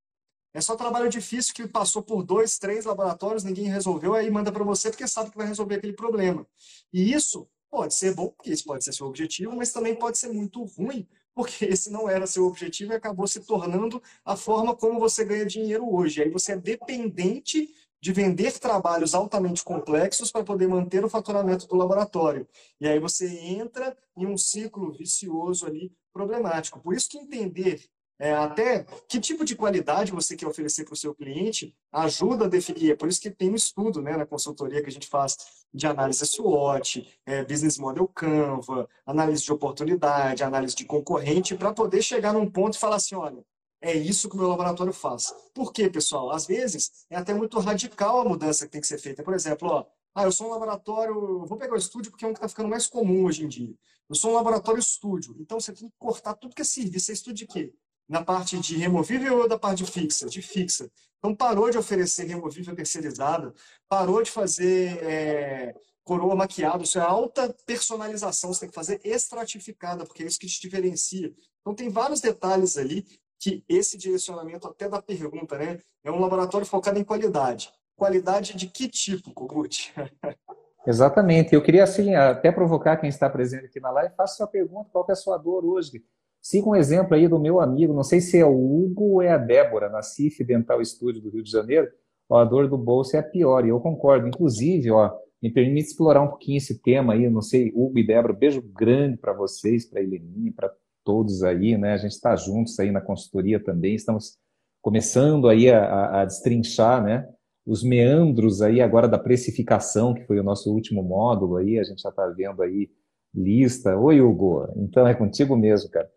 É só trabalho difícil que passou por dois, três laboratórios, ninguém resolveu, aí manda para você porque sabe que vai resolver aquele problema. E isso pode ser bom, porque esse pode ser seu objetivo, mas também pode ser muito ruim, porque esse não era seu objetivo e acabou se tornando a forma como você ganha dinheiro hoje. Aí você é dependente de vender trabalhos altamente complexos para poder manter o faturamento do laboratório. E aí você entra em um ciclo vicioso ali problemático. Por isso que entender é, até que tipo de qualidade você quer oferecer para o seu cliente ajuda a definir. É por isso que tem um estudo né, na consultoria que a gente faz de análise SWOT, é, Business Model Canva, análise de oportunidade, análise de concorrente, para poder chegar num ponto e falar assim, olha, é isso que o meu laboratório faz. Por quê, pessoal? Às vezes é até muito radical a mudança que tem que ser feita. Por exemplo, ó, ah, eu sou um laboratório, vou pegar o estúdio porque é um que está ficando mais comum hoje em dia. Eu sou um laboratório estúdio, então você tem que cortar tudo que é serviço. Você estuda de quê? Na parte de removível ou da parte fixa? De fixa. Então parou de oferecer removível terceirizada, parou de fazer é, coroa maquiada, isso é alta personalização, você tem que fazer estratificada, porque é isso que te diferencia. Então tem vários detalhes ali que esse direcionamento até da pergunta, né? É um laboratório focado em qualidade. Qualidade de que tipo, Kogut? Exatamente. Eu queria assim até provocar quem está presente aqui na live, faça sua pergunta, qual é a sua dor hoje? Siga um exemplo aí do meu amigo, não sei se é o Hugo ou é a Débora, na CIF Dental Studio do Rio de Janeiro. Ó, a dor do bolso é a pior, e eu concordo. Inclusive, ó, me permite explorar um pouquinho esse tema aí, não sei, Hugo e Débora, beijo grande para vocês, para a Heleninha, para todos aí, né? A gente está juntos aí na consultoria também, estamos começando aí a, a, a destrinchar, né? Os meandros aí agora da precificação, que foi o nosso último módulo aí, a gente já está vendo aí lista. Oi, Hugo, então é contigo mesmo, cara.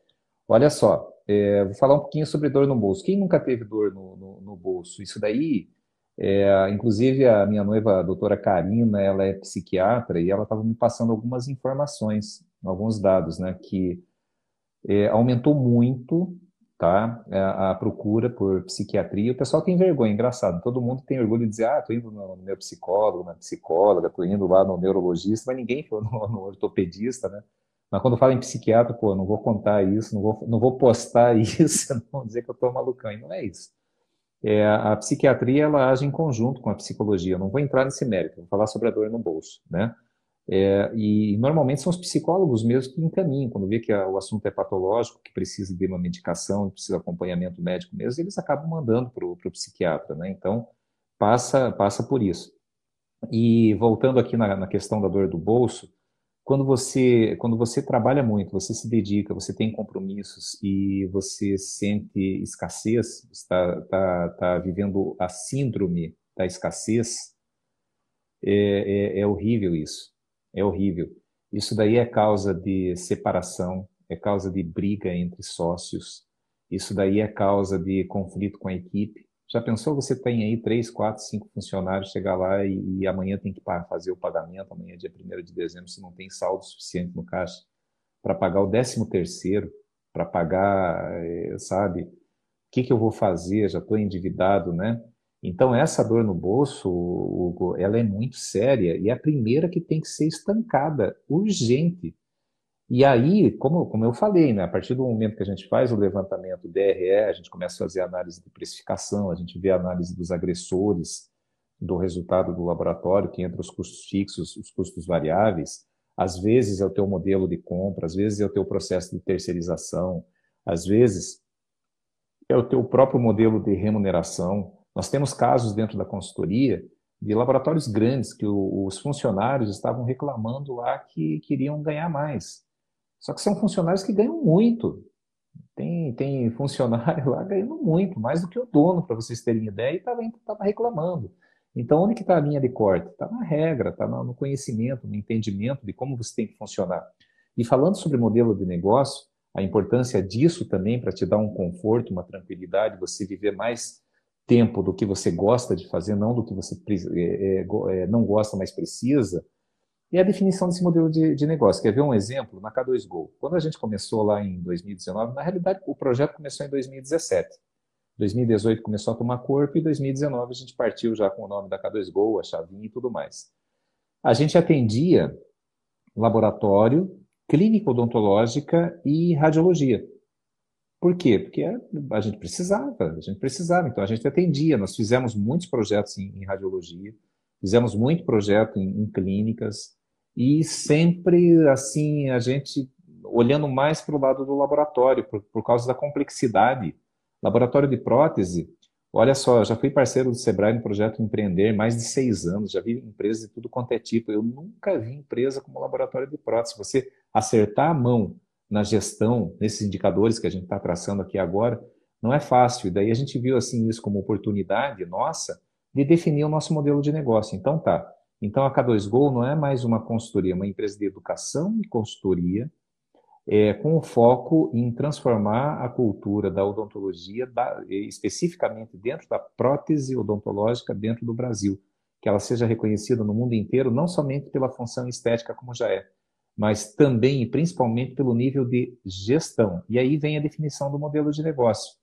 Olha só, é, vou falar um pouquinho sobre dor no bolso. Quem nunca teve dor no, no, no bolso? Isso daí, é, inclusive a minha noiva, a doutora Karina, ela é psiquiatra e ela estava me passando algumas informações, alguns dados, né, que é, aumentou muito tá? É, a, procura por psiquiatria. O pessoal tem vergonha, engraçado. Todo mundo tem orgulho de dizer, ah, tô indo no meu psicólogo, na psicóloga, tô indo lá no neurologista, mas ninguém foi no, no ortopedista, né? Mas quando fala em psiquiatra, pô, não vou contar isso, não vou, não vou postar isso, não vou dizer que eu tô malucão. E não é isso. É, a psiquiatria, ela age em conjunto com a psicologia. Eu não vou entrar nesse mérito, vou falar sobre a dor no bolso, né? É, e normalmente são os psicólogos mesmo que encaminham, quando vê que a, o assunto é patológico, que precisa de uma medicação, precisa de acompanhamento médico mesmo, eles acabam mandando para o psiquiatra, né? Então, passa, passa por isso. E voltando aqui na, na, questão da dor do bolso, quando você, quando você trabalha muito, você se dedica, você tem compromissos e você sente escassez, está tá, tá vivendo a síndrome da escassez, é, é, é horrível isso é horrível. Isso daí é causa de separação, é causa de briga entre sócios, isso daí é causa de conflito com a equipe. Já pensou você tem aí três, quatro, cinco funcionários, chegar lá e, e amanhã tem que fazer o pagamento, amanhã é dia 1 de dezembro, você não tem saldo suficiente no caixa para pagar o décimo terceiro, para pagar, eh, sabe, o que, que eu vou fazer, já estou endividado, né? Então, essa dor no bolso, Hugo, ela é muito séria e é a primeira que tem que ser estancada, urgente. E aí, como, como eu falei, né, a partir do momento que a gente faz o levantamento DRE, a gente começa a fazer análise de precificação, a gente vê a análise dos agressores, do resultado do laboratório, que entra os custos fixos, os custos variáveis. Às vezes é o teu modelo de compra, às vezes é o teu processo de terceirização, às vezes é o teu próprio modelo de remuneração. Nós temos casos dentro da consultoria de laboratórios grandes que os funcionários estavam reclamando lá que queriam ganhar mais. Só que são funcionários que ganham muito. Tem, tem funcionário lá ganhando muito, mais do que o dono, para vocês terem ideia, e estava reclamando. Então, onde que está a linha de corte? Está na regra, está no conhecimento, no entendimento de como você tem que funcionar. E falando sobre modelo de negócio, a importância disso também para te dar um conforto, uma tranquilidade, você viver mais tempo do que você gosta de fazer, não do que você é, é, é, não gosta, mas precisa, é a definição desse modelo de, de, negócio. Quer ver um exemplo? Na K2Go. Quando a gente começou lá em 2019, na realidade o projeto começou em 2017. 2018 começou a tomar corpo e 2019 a gente partiu já com o nome da K2Go, a chavinha e tudo mais. A gente atendia laboratório, clínica odontológica e radiologia. Por quê? Porque a gente precisava, a gente precisava, então a gente atendia. Nós fizemos muitos projetos em, em radiologia, fizemos muito projeto em, em, clínicas e sempre assim a gente olhando mais para o lado do laboratório por, por causa da complexidade. Laboratório de prótese, olha só, já fui parceiro do Sebrae no projeto Empreender mais de seis anos, já vi empresas de tudo quanto é tipo. Eu nunca vi empresa como laboratório de prótese. Você acertar a mão na gestão, nesses indicadores que a gente está traçando aqui agora, não é fácil. E daí a gente viu assim isso como oportunidade nossa de definir o nosso modelo de negócio. Então tá. Então a K2Go não é mais uma consultoria, é uma empresa de educação e consultoria é, com o foco em transformar a cultura da odontologia, da, especificamente dentro da prótese odontológica dentro do Brasil, que ela seja reconhecida no mundo inteiro, não somente pela função estética como já é, mas também e principalmente pelo nível de gestão. E aí vem a definição do modelo de negócio.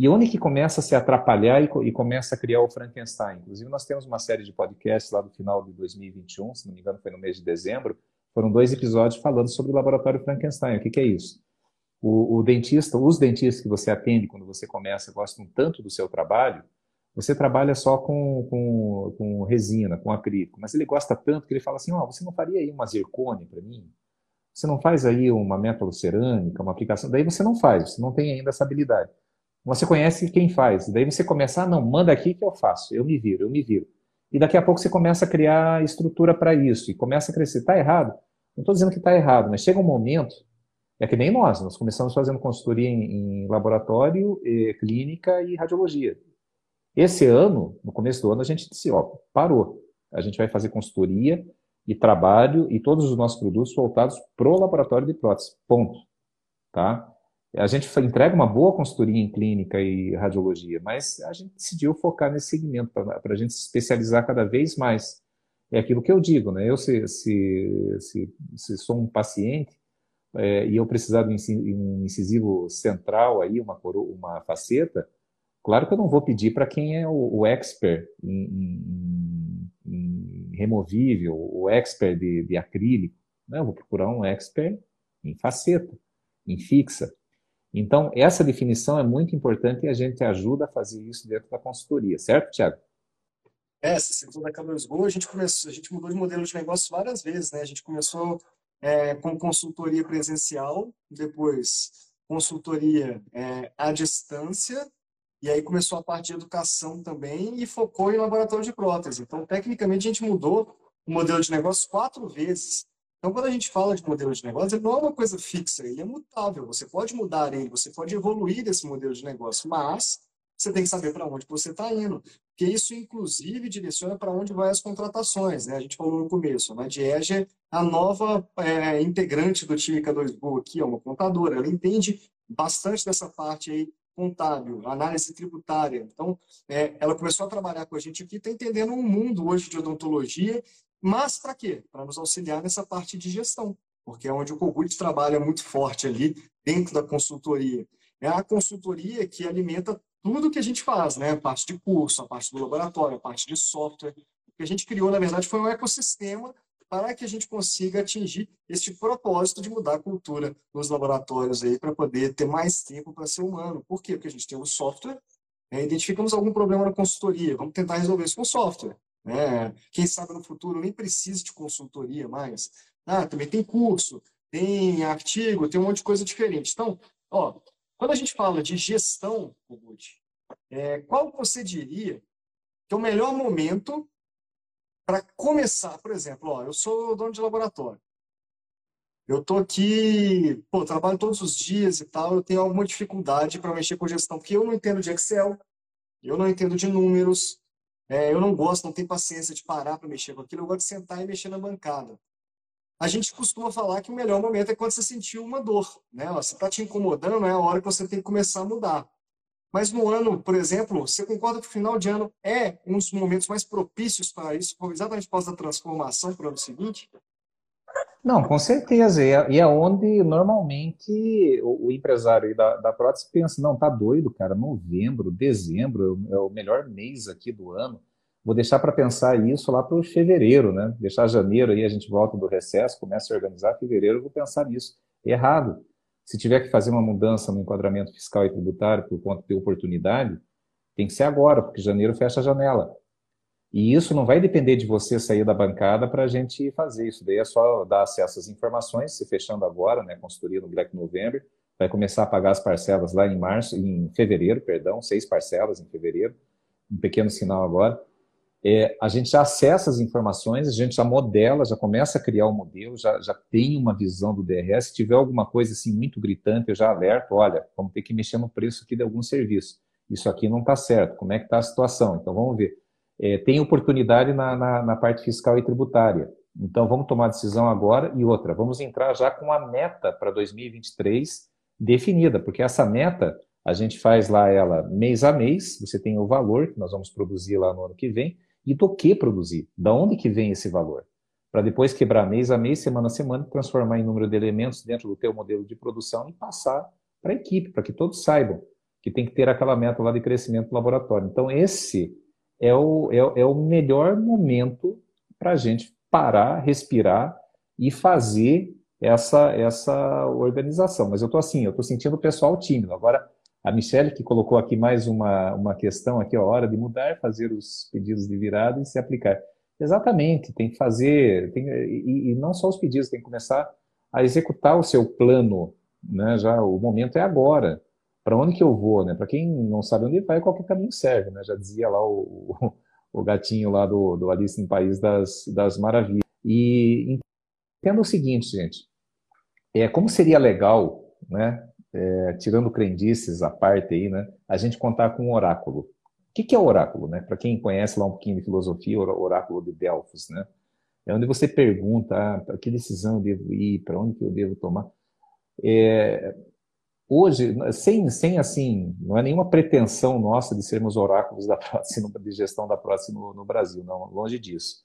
E onde que começa a se atrapalhar e, e, começa a criar o Frankenstein? Inclusive, nós temos uma série de podcasts lá do final de 2021, se não me engano foi no mês de dezembro, foram dois episódios falando sobre o laboratório Frankenstein. O que, que é isso? O, o dentista, os dentistas que você atende quando você começa gostam tanto do seu trabalho, você trabalha só com, com, com resina, com acrílico, mas ele gosta tanto que ele fala assim, oh, você não faria aí uma zircone para mim? Você não faz aí uma metalocerâmica, uma aplicação? Daí você não faz, você não tem ainda essa habilidade. Você conhece quem faz, daí você começa, ah, não, manda aqui que eu faço, eu me viro, eu me viro. E daqui a pouco você começa a criar estrutura para isso e começa a crescer. Está errado? Não estou dizendo que está errado, mas chega um momento, é que nem nós, nós começamos fazendo consultoria em, em laboratório, eh, clínica e radiologia. Esse ano, no começo do ano, a gente disse, ó, parou. A gente vai fazer consultoria e trabalho e todos os nossos produtos voltados para o laboratório de prótese. Ponto. Tá? A gente entrega uma boa consultoria em clínica e radiologia, mas a gente decidiu focar nesse segmento para a gente se especializar cada vez mais. É aquilo que eu digo, né? Eu, se, se, se, se sou um paciente é, e eu precisar de um incisivo central aí, uma, uma faceta, claro que eu não vou pedir para quem é o, o expert em, em, em, removível, o expert de, de acrílico. Né? Eu vou procurar um expert em faceta, em fixa. Então, essa definição é muito importante e a gente ajuda a fazer isso dentro da consultoria, certo, Tiago? É, você citou da K2Go, a gente começou, a gente mudou de modelo de negócio várias vezes, né? A gente começou é, com consultoria presencial, depois consultoria é, à distância, e aí começou a parte de educação também e focou em laboratório de prótese. Então, tecnicamente, a gente mudou o modelo de negócio quatro vezes. Então, quando a gente fala de modelo de negócio, ele não é uma coisa fixa, ele é mutável. Você pode mudar ele, você pode evoluir esse modelo de negócio, mas você tem que saber para onde você está indo. Porque isso, inclusive, direciona para onde vai as contratações. Né? A gente falou no começo, a Nadiege é a nova é, integrante do time K2Go aqui, é uma contadora. Ela entende bastante dessa parte aí contábil, análise tributária. Então, é, ela começou a trabalhar com a gente aqui, está entendendo um mundo hoje de odontologia mas para quê? Para nos auxiliar nessa parte de gestão, porque é onde o Cogut trabalha muito forte ali dentro da consultoria. É a consultoria que alimenta tudo que a gente faz, né? A parte de curso, a parte do laboratório, a parte de software. O que a gente criou, na verdade, foi um ecossistema para que a gente consiga atingir este propósito de mudar a cultura nos laboratórios aí para poder ter mais tempo para ser humano. Por quê? Porque a gente tem o software, né? identificamos algum problema na consultoria, vamos tentar resolver isso com software. Né? Quem sabe no futuro nem precise de consultoria mais. Ah, também tem curso, tem artigo, tem um monte de coisa diferente. Então, ó, quando a gente fala de gestão, é, qual você diria que é o melhor momento para começar? Por exemplo, ó, eu sou dono de laboratório. Eu tô aqui, pô, trabalho todos os dias e tal, eu tenho alguma dificuldade para mexer com gestão, porque eu não entendo de Excel, eu não entendo de números, é, eu não gosto, não tenho paciência de parar para mexer com aquilo, eu gosto de sentar e mexer na bancada. A gente costuma falar que o melhor momento é quando você sentiu uma dor, né? Você está te incomodando, é a hora que você tem que começar a mudar. Mas no ano, por exemplo, você concorda que o final de ano é um dos momentos mais propícios para isso, exatamente após a transformação para o ano seguinte? Não, com certeza. E é, é onde normalmente o, empresário da, da prótese pensa: não, tá doido, cara, novembro, dezembro é o melhor mês aqui do ano. Vou deixar para pensar isso lá para o fevereiro, né? Deixar janeiro aí, a gente volta do recesso, começa a organizar, fevereiro vou pensar nisso. Errado. Se tiver que fazer uma mudança no enquadramento fiscal e tributário por conta de oportunidade, tem que ser agora, porque janeiro fecha a janela. E isso não vai depender de você sair da bancada para a gente fazer isso. Daí é só dar acesso às informações, se fechando agora, né, consultoria no Black November, vai começar a pagar as parcelas lá em março, em fevereiro, perdão, seis parcelas em fevereiro, um pequeno sinal agora. É, a gente já acessa as informações, a gente já modela, já começa a criar o um modelo, já, já tem uma visão do DRS. Se tiver alguma coisa assim muito gritante, eu já alerto, olha, vamos ter que mexer no preço aqui de algum serviço. Isso aqui não está certo, como é que está a situação? Então vamos ver é, tem oportunidade na, na, na, parte fiscal e tributária. Então, vamos tomar decisão agora. E outra, vamos entrar já com a meta para 2023 definida, porque essa meta a gente faz lá ela mês a mês, você tem o valor que nós vamos produzir lá no ano que vem, e do que produzir, da onde que vem esse valor. Para depois quebrar mês a mês, semana a semana, transformar em número de elementos dentro do teu modelo de produção e passar para a equipe, para que todos saibam que tem que ter aquela meta lá de crescimento do laboratório. Então, esse é o, é, é o melhor momento para a gente parar, respirar e fazer essa, essa organização. Mas eu estou assim, eu estou sentindo o pessoal tímido. Agora, a Michelle, que colocou aqui mais uma, uma questão aqui, a hora de mudar, fazer os pedidos de virada e se aplicar. Exatamente, tem que fazer, tem, e, e não só os pedidos, tem que começar a executar o seu plano, né? Já o momento é agora para onde que eu vou, né? Para quem não sabe onde vai, qualquer caminho serve, né? Já dizia lá o, o, o gatinho lá do, do Alice no País das, das Maravilhas. E entenda o seguinte, gente, é, como seria legal, né? É, tirando crendices à parte aí, né? A gente contar com um oráculo. O que, que é o oráculo, né? Para quem conhece lá um pouquinho de filosofia, o oráculo de Delfos, né? É onde você pergunta, ah, para que decisão eu devo ir, para onde que eu devo tomar. É, hoje, sem, sem assim, não é nenhuma pretensão nossa de sermos oráculos da de gestão da prótese no, no Brasil, não, longe disso.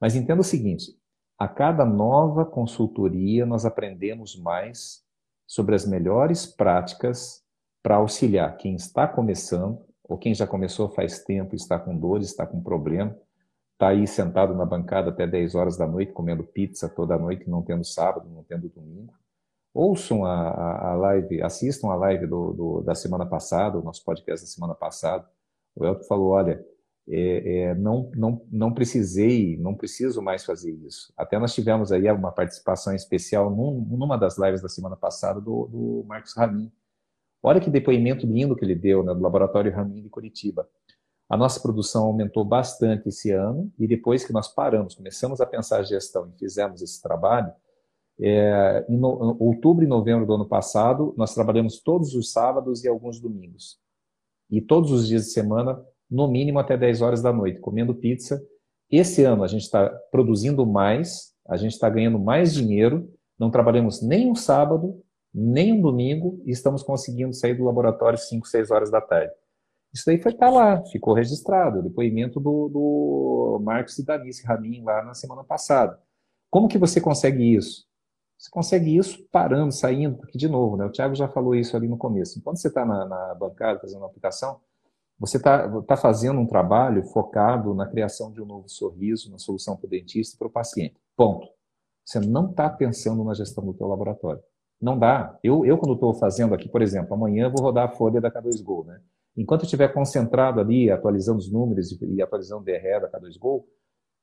Mas entenda o seguinte: a cada nova consultoria nós aprendemos mais sobre as melhores práticas para auxiliar quem está começando ou quem já começou faz tempo, está com dores, está com problema, está aí sentado na bancada até 10 horas da noite comendo pizza toda noite, não tendo sábado, não tendo domingo ouçam a, a, live, assistam a live do, do, da semana passada, o nosso podcast da semana passada. O Elton falou, olha, é, é, não, não, não precisei, não preciso mais fazer isso. Até nós tivemos aí uma participação especial num, numa das lives da semana passada do, do Marcos Ramin. Olha que depoimento lindo que ele deu né, do Laboratório Ramin de Curitiba. A nossa produção aumentou bastante esse ano e depois que nós paramos, começamos a pensar a gestão e fizemos esse trabalho, é, em no, outubro e novembro do ano passado, nós trabalhamos todos os sábados e alguns domingos. E todos os dias de semana, no mínimo até 10 horas da noite, comendo pizza. Esse ano a gente está produzindo mais, a gente está ganhando mais dinheiro, não trabalhamos nem um sábado, nem um domingo e estamos conseguindo sair do laboratório 5, 6 horas da tarde. Isso daí foi tá lá, ficou registrado, o depoimento do, do Marcos e Danice Ramin lá na semana passada. Como que você consegue isso? Você consegue isso parando, saindo, porque, de novo, né, o Thiago já falou isso ali no começo. Quando você está na, na, bancada fazendo uma aplicação, você está tá fazendo um trabalho focado na criação de um novo sorriso, na solução para o dentista e para o paciente. Ponto. Você não está pensando na gestão do teu laboratório. Não dá. Eu, eu quando estou fazendo aqui, por exemplo, amanhã eu vou rodar a folha da K2Go, né? Enquanto eu estiver concentrado ali, atualizando os números e atualizando o DRE da K2Go,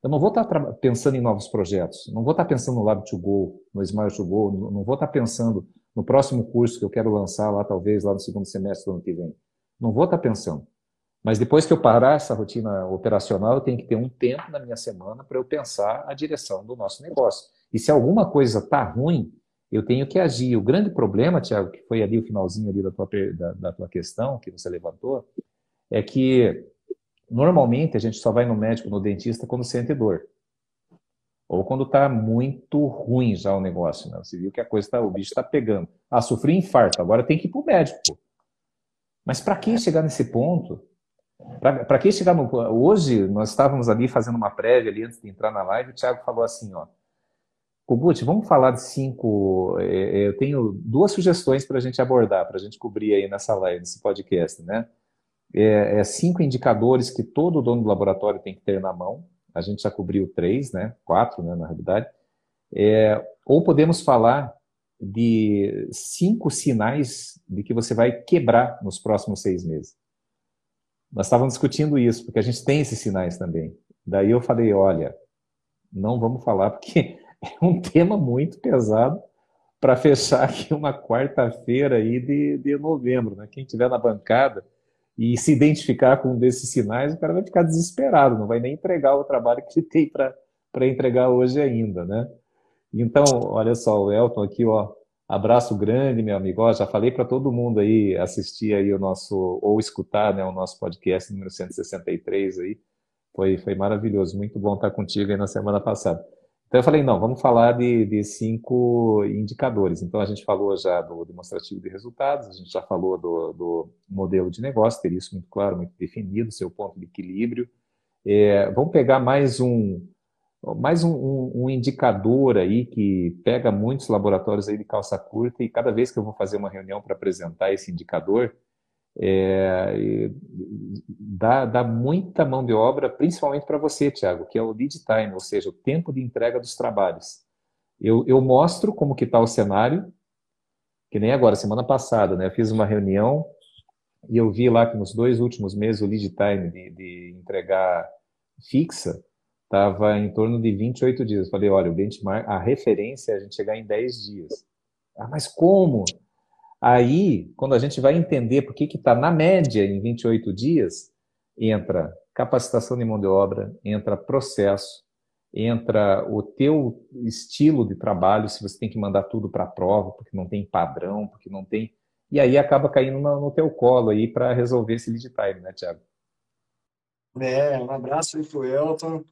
eu não vou estar pensando em novos projetos, não vou estar pensando no Lab to Go, no Smile to Go, não vou estar pensando no próximo curso que eu quero lançar lá, talvez, lá no segundo semestre do ano que vem. Não vou estar pensando. Mas depois que eu parar essa rotina operacional, eu tenho que ter um tempo na minha semana para eu pensar a direção do nosso negócio. E se alguma coisa está ruim, eu tenho que agir. O grande problema, Tiago, que foi ali o finalzinho ali da tua, da, da tua questão que você levantou, é que Normalmente a gente só vai no médico, no dentista, quando sente dor. Ou quando está muito ruim já o negócio, né? Você viu que a coisa tá, o bicho está pegando. Ah, sofri infarto, agora tem que ir para o médico. Mas para que chegar nesse ponto? Para que chegar no. Hoje, nós estávamos ali fazendo uma prévia ali antes de entrar na live, o Thiago falou assim: ó. Kogut, vamos falar de cinco. É, é, eu tenho duas sugestões para a gente abordar, para a gente cobrir aí nessa live, nesse podcast, né? é, é, cinco indicadores que todo dono do laboratório tem que ter na mão. A gente já cobriu três, né? Quatro, né, na realidade. É, ou podemos falar de cinco sinais de que você vai quebrar nos próximos seis meses. Nós estávamos discutindo isso, porque a gente tem esses sinais também. Daí eu falei, olha, não vamos falar, porque é um tema muito pesado para fechar aqui uma quarta-feira aí de, de novembro. Né? Quem estiver na bancada, e se identificar com um desses sinais, o cara vai ficar desesperado, não vai nem entregar o trabalho que ele tem para entregar hoje ainda, né? Então, olha só, o Elton aqui, ó, abraço grande, meu amigo, ó, já falei para todo mundo aí assistir aí o nosso, ou escutar, né, o nosso podcast número 163 aí, foi, foi maravilhoso, muito bom estar contigo aí na semana passada. Então eu falei, não, vamos falar de, de, cinco indicadores. Então a gente falou já do demonstrativo de resultados, a gente já falou do, do modelo de negócio, ter isso muito claro, muito definido, seu ponto de equilíbrio. É, vamos pegar mais um mais um, um, um, indicador aí que pega muitos laboratórios aí de calça curta e cada vez que eu vou fazer uma reunião para apresentar esse indicador, é, dá, dá muita mão de obra, principalmente para você, Tiago, que é o lead time, ou seja, o tempo de entrega dos trabalhos. Eu, eu mostro como que está o cenário, que nem agora, semana passada, né? Eu fiz uma reunião e eu vi lá que nos dois últimos meses o lead time de, de entregar fixa estava em torno de 28 dias. Falei, olha, o benchmark, a referência é a gente chegar em 10 dias. Ah, mas como? Aí, quando a gente vai entender por que está na média em 28 dias, entra capacitação de mão de obra, entra processo, entra o teu estilo de trabalho, se você tem que mandar tudo para a prova, porque não tem padrão, porque não tem... E aí acaba caindo no, no teu colo aí para resolver esse lead time, né, Tiago? É, um abraço aí pro Elton,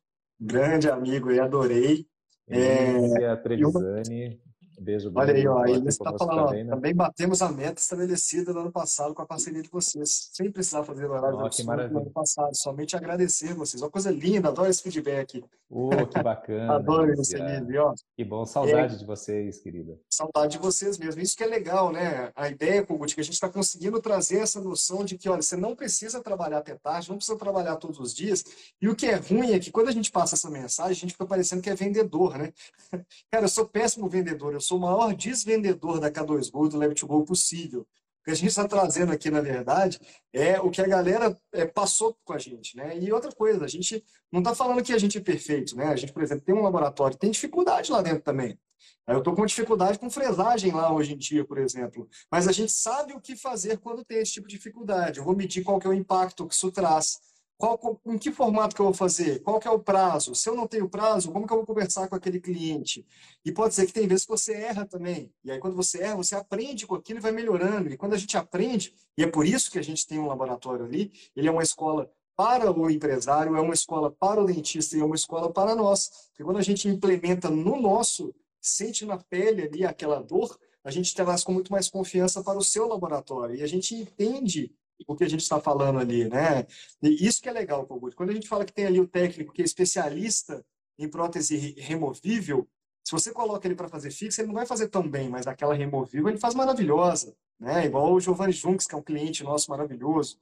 grande amigo aí, adorei. É, a Trevisani, Beijo, Olha aí, ó, aí você está falando, também, né? também batemos a meta estabelecida no ano passado com a parceria de vocês, sem precisar fazer horário oh, no ano passado, somente agradecer vocês. Uma coisa linda, adoro esse feedback. Oh, que bacana. adoro você, Lívia, ó. Que bom, saudade é, de vocês, querida. Saudade de vocês mesmo. Isso que é legal, né? A ideia, Kogut, que a gente está conseguindo trazer essa noção de que, olha, você não precisa trabalhar até tarde, não precisa trabalhar todos os dias. E o que é ruim é que quando a gente passa essa mensagem, a gente fica parecendo que é vendedor, né? Cara, eu sou péssimo vendedor, eu sou o maior desvendedor da K2Go do Leve to Go possível. O que a gente está trazendo aqui, na verdade, é o que a galera é, passou com a gente, né? E outra coisa, a gente não está falando que a gente é perfeito, né? A gente, por exemplo, tem um laboratório, tem dificuldade lá dentro também. Eu estou com dificuldade com fresagem lá hoje em dia, por exemplo. Mas a gente sabe o que fazer quando tem esse tipo de dificuldade. Eu vou medir qual que é o impacto que isso traz. Qual, em que formato que eu vou fazer? Qual que é o prazo? Se eu não tenho prazo, como que eu vou conversar com aquele cliente? E pode ser que tem vezes que você erra também. E aí, quando você erra, você aprende com aquilo e vai melhorando. E quando a gente aprende, e é por isso que a gente tem um laboratório ali, ele é uma escola para o empresário, é uma escola para o dentista e é uma escola para nós. Porque quando a gente implementa no nosso, sente na pele ali aquela dor, a gente traz com muito mais confiança para o seu laboratório. E a gente entende o que a gente está falando ali, né? E isso que é legal, Kogut. Quando a gente fala que tem ali o técnico que é especialista em prótese removível, se você coloca ele para fazer fixa, ele não vai fazer tão bem, mas aquela removível ele faz maravilhosa, né? Igual o Giovanni Junks, que é um cliente nosso maravilhoso.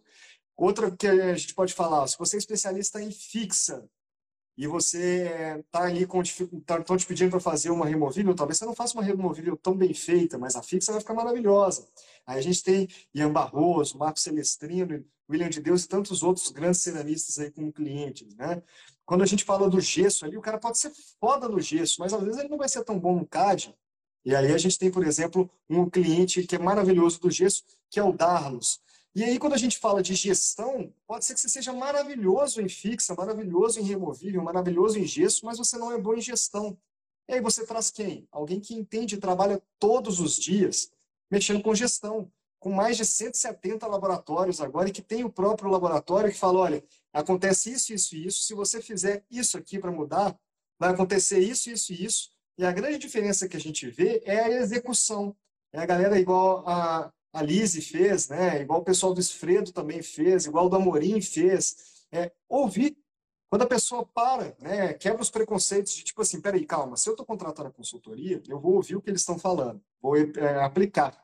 Outra que a gente pode falar, se você é especialista em fixa, e você está ali com estão tá, te pedindo para fazer uma removível, talvez você não faça uma removível tão bem feita, mas a fixa vai ficar maravilhosa. Aí a gente tem Ian Barroso, Marcos Celestrino, William de Deus e tantos outros grandes ceramistas aí como clientes, né? Quando a gente fala do gesso ali, o cara pode ser foda no gesso, mas às vezes ele não vai ser tão bom no CAD. E aí a gente tem, por exemplo, um cliente que é maravilhoso do gesso, que é o Darlos. E aí, quando a gente fala de gestão, pode ser que você seja maravilhoso em fixa, maravilhoso em removível, maravilhoso em gesso, mas você não é bom em gestão. E aí você traz quem? Alguém que entende e trabalha todos os dias mexendo com gestão, com mais de 170 laboratórios agora, e que tem o próprio laboratório que fala, olha, acontece isso, isso e isso, se você fizer isso aqui para mudar, vai acontecer isso, isso e isso. E a grande diferença que a gente vê é a execução. É a galera igual a, a Lise fez, né? igual o pessoal do Esfredo também fez, igual o do Amorim fez, é, ouvir. Quando a pessoa para, né, quebra os preconceitos de tipo assim, peraí, calma, se eu estou contratando a consultoria, eu vou ouvir o que eles estão falando, vou é, aplicar.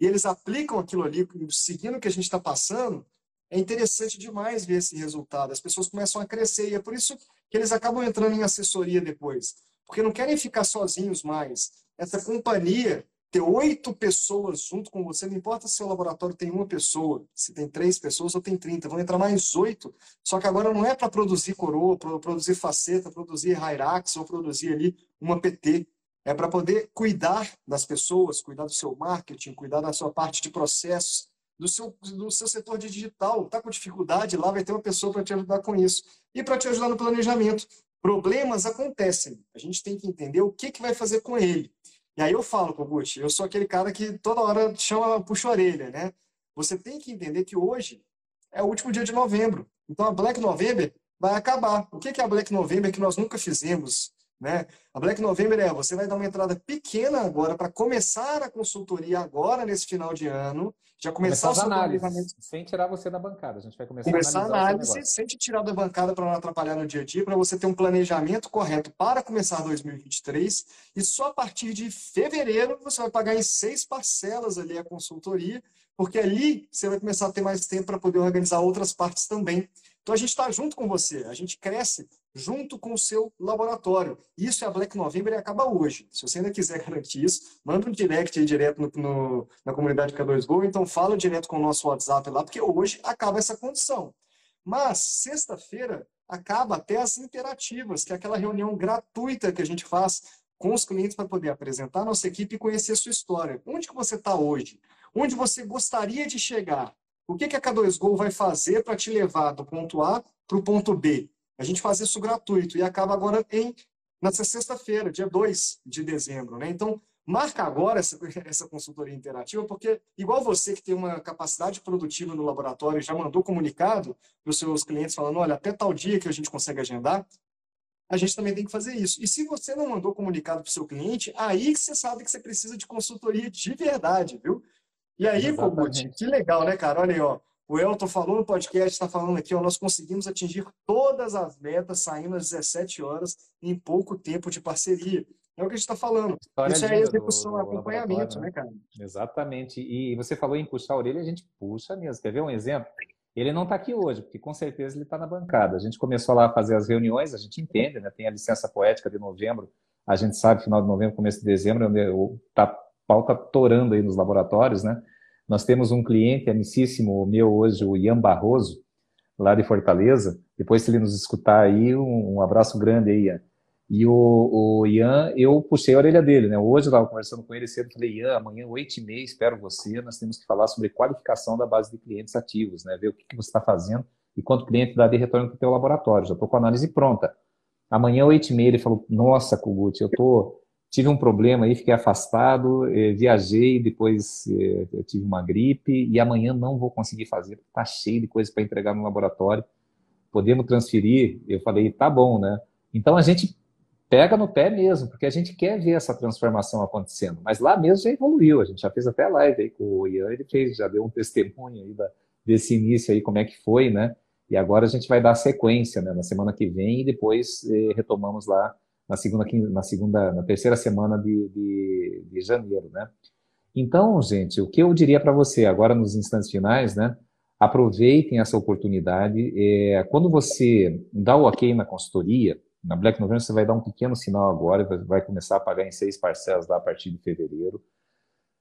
E eles aplicam aquilo ali, seguindo o que a gente está passando, é interessante demais ver esse resultado. As pessoas começam a crescer e é por isso que eles acabam entrando em assessoria depois, porque não querem ficar sozinhos mais. Essa companhia ter oito pessoas junto com você, não importa se o laboratório tem uma pessoa, se tem três pessoas ou tem trinta, vão entrar mais oito, só que agora não é para produzir coroa, para produzir faceta, produzir Hyrax ou produzir ali uma PT, é para poder cuidar das pessoas, cuidar do seu marketing, cuidar da sua parte de processos, do seu, do seu setor de digital, está com dificuldade, lá vai ter uma pessoa para te ajudar com isso. E para te ajudar no planejamento. Problemas acontecem, a gente tem que entender o que, que vai fazer com ele. E aí eu falo, Kogut, eu sou aquele cara que toda hora chama, puxa a orelha, né? Você tem que entender que hoje é o último dia de novembro. Então a Black November vai acabar. O que é a Black November que nós nunca fizemos? Né? A Black November é, você vai dar uma entrada pequena agora para começar a consultoria agora nesse final de ano, já começar, começar o seu planejamento. Sem tirar você da bancada, a gente vai começar, começar a análise sem te tirar da bancada para não atrapalhar no dia a dia, para você ter um planejamento correto para começar 2023 e só a partir de fevereiro você vai pagar em seis parcelas ali a consultoria, porque ali você vai começar a ter mais tempo para poder organizar outras partes também. Então a gente está junto com você, a gente cresce junto com o seu laboratório. Isso é a Black November e acaba hoje. Se você ainda quiser garantir isso, manda um direct aí direto no, no, na comunidade K2Go, então fala direto com o nosso WhatsApp lá, porque hoje acaba essa condição. Mas sexta-feira acaba até as interativas, que é aquela reunião gratuita que a gente faz com os clientes para poder apresentar a nossa equipe e conhecer a sua história. Onde que você está hoje? Onde você gostaria de chegar? O que, que a K2Go vai fazer para te levar do ponto A para o ponto B? A gente faz isso gratuito e acaba agora em nessa sexta-feira, dia 2 de dezembro. Né? Então, marca agora essa, essa consultoria interativa, porque, igual você que tem uma capacidade produtiva no laboratório já mandou comunicado para os seus clientes falando: olha, até tal dia que a gente consegue agendar, a gente também tem que fazer isso. E se você não mandou comunicado para o seu cliente, aí que você sabe que você precisa de consultoria de verdade, viu? E aí, Kogut, que legal, né, cara? Olha aí, ó. O Elton falou no podcast, está falando aqui, ó, nós conseguimos atingir todas as metas saindo às 17 horas em pouco tempo de parceria. É o que a gente está falando. História Isso é execução, do, do acompanhamento, né? né, cara? Exatamente. E você falou em puxar a orelha, a gente puxa mesmo. Quer ver um exemplo? Ele não está aqui hoje, porque com certeza ele está na bancada. A gente começou lá a fazer as reuniões, a gente entende, né? Tem a licença poética de novembro, a gente sabe, final de novembro, começo de dezembro, onde o tá, pau está torando aí nos laboratórios, né? Nós temos um cliente amicíssimo meu hoje, o Ian Barroso, lá de Fortaleza. Depois, se ele nos escutar aí, um, um abraço grande aí, Ian. E o, o, Ian, eu puxei a orelha dele, né? Hoje eu estava conversando com ele cedo, falei, Ian, amanhã, oito e meia, espero você, nós temos que falar sobre qualificação da base de clientes ativos, né? Ver o que, que você está fazendo e quanto cliente dá de retorno para o teu laboratório. Já estou com a análise pronta. Amanhã, oito e meia, ele falou, nossa, Kugut, eu tô, tive um problema aí, fiquei afastado, eh, viajei, depois eh, tive uma gripe e amanhã não vou conseguir fazer, está cheio de coisas para entregar no laboratório. Podemos transferir? Eu falei, tá bom, né? Então a gente pega no pé mesmo, porque a gente quer ver essa transformação acontecendo. Mas lá mesmo já evoluiu, a gente já fez até live aí com o Ian, ele fez, já deu um testemunho aí da, desse início aí, como é que foi, né? E agora a gente vai dar sequência, né, na semana que vem e depois eh, retomamos lá na segunda, na segunda, na terceira semana de, de, de janeiro, né? Então, gente, o que eu diria para você agora nos instantes finais, né? Aproveitem essa oportunidade. É, quando você dá o ok na consultoria, na Black November você vai dar um pequeno sinal agora, vai começar a pagar em seis parcelas lá a partir de fevereiro.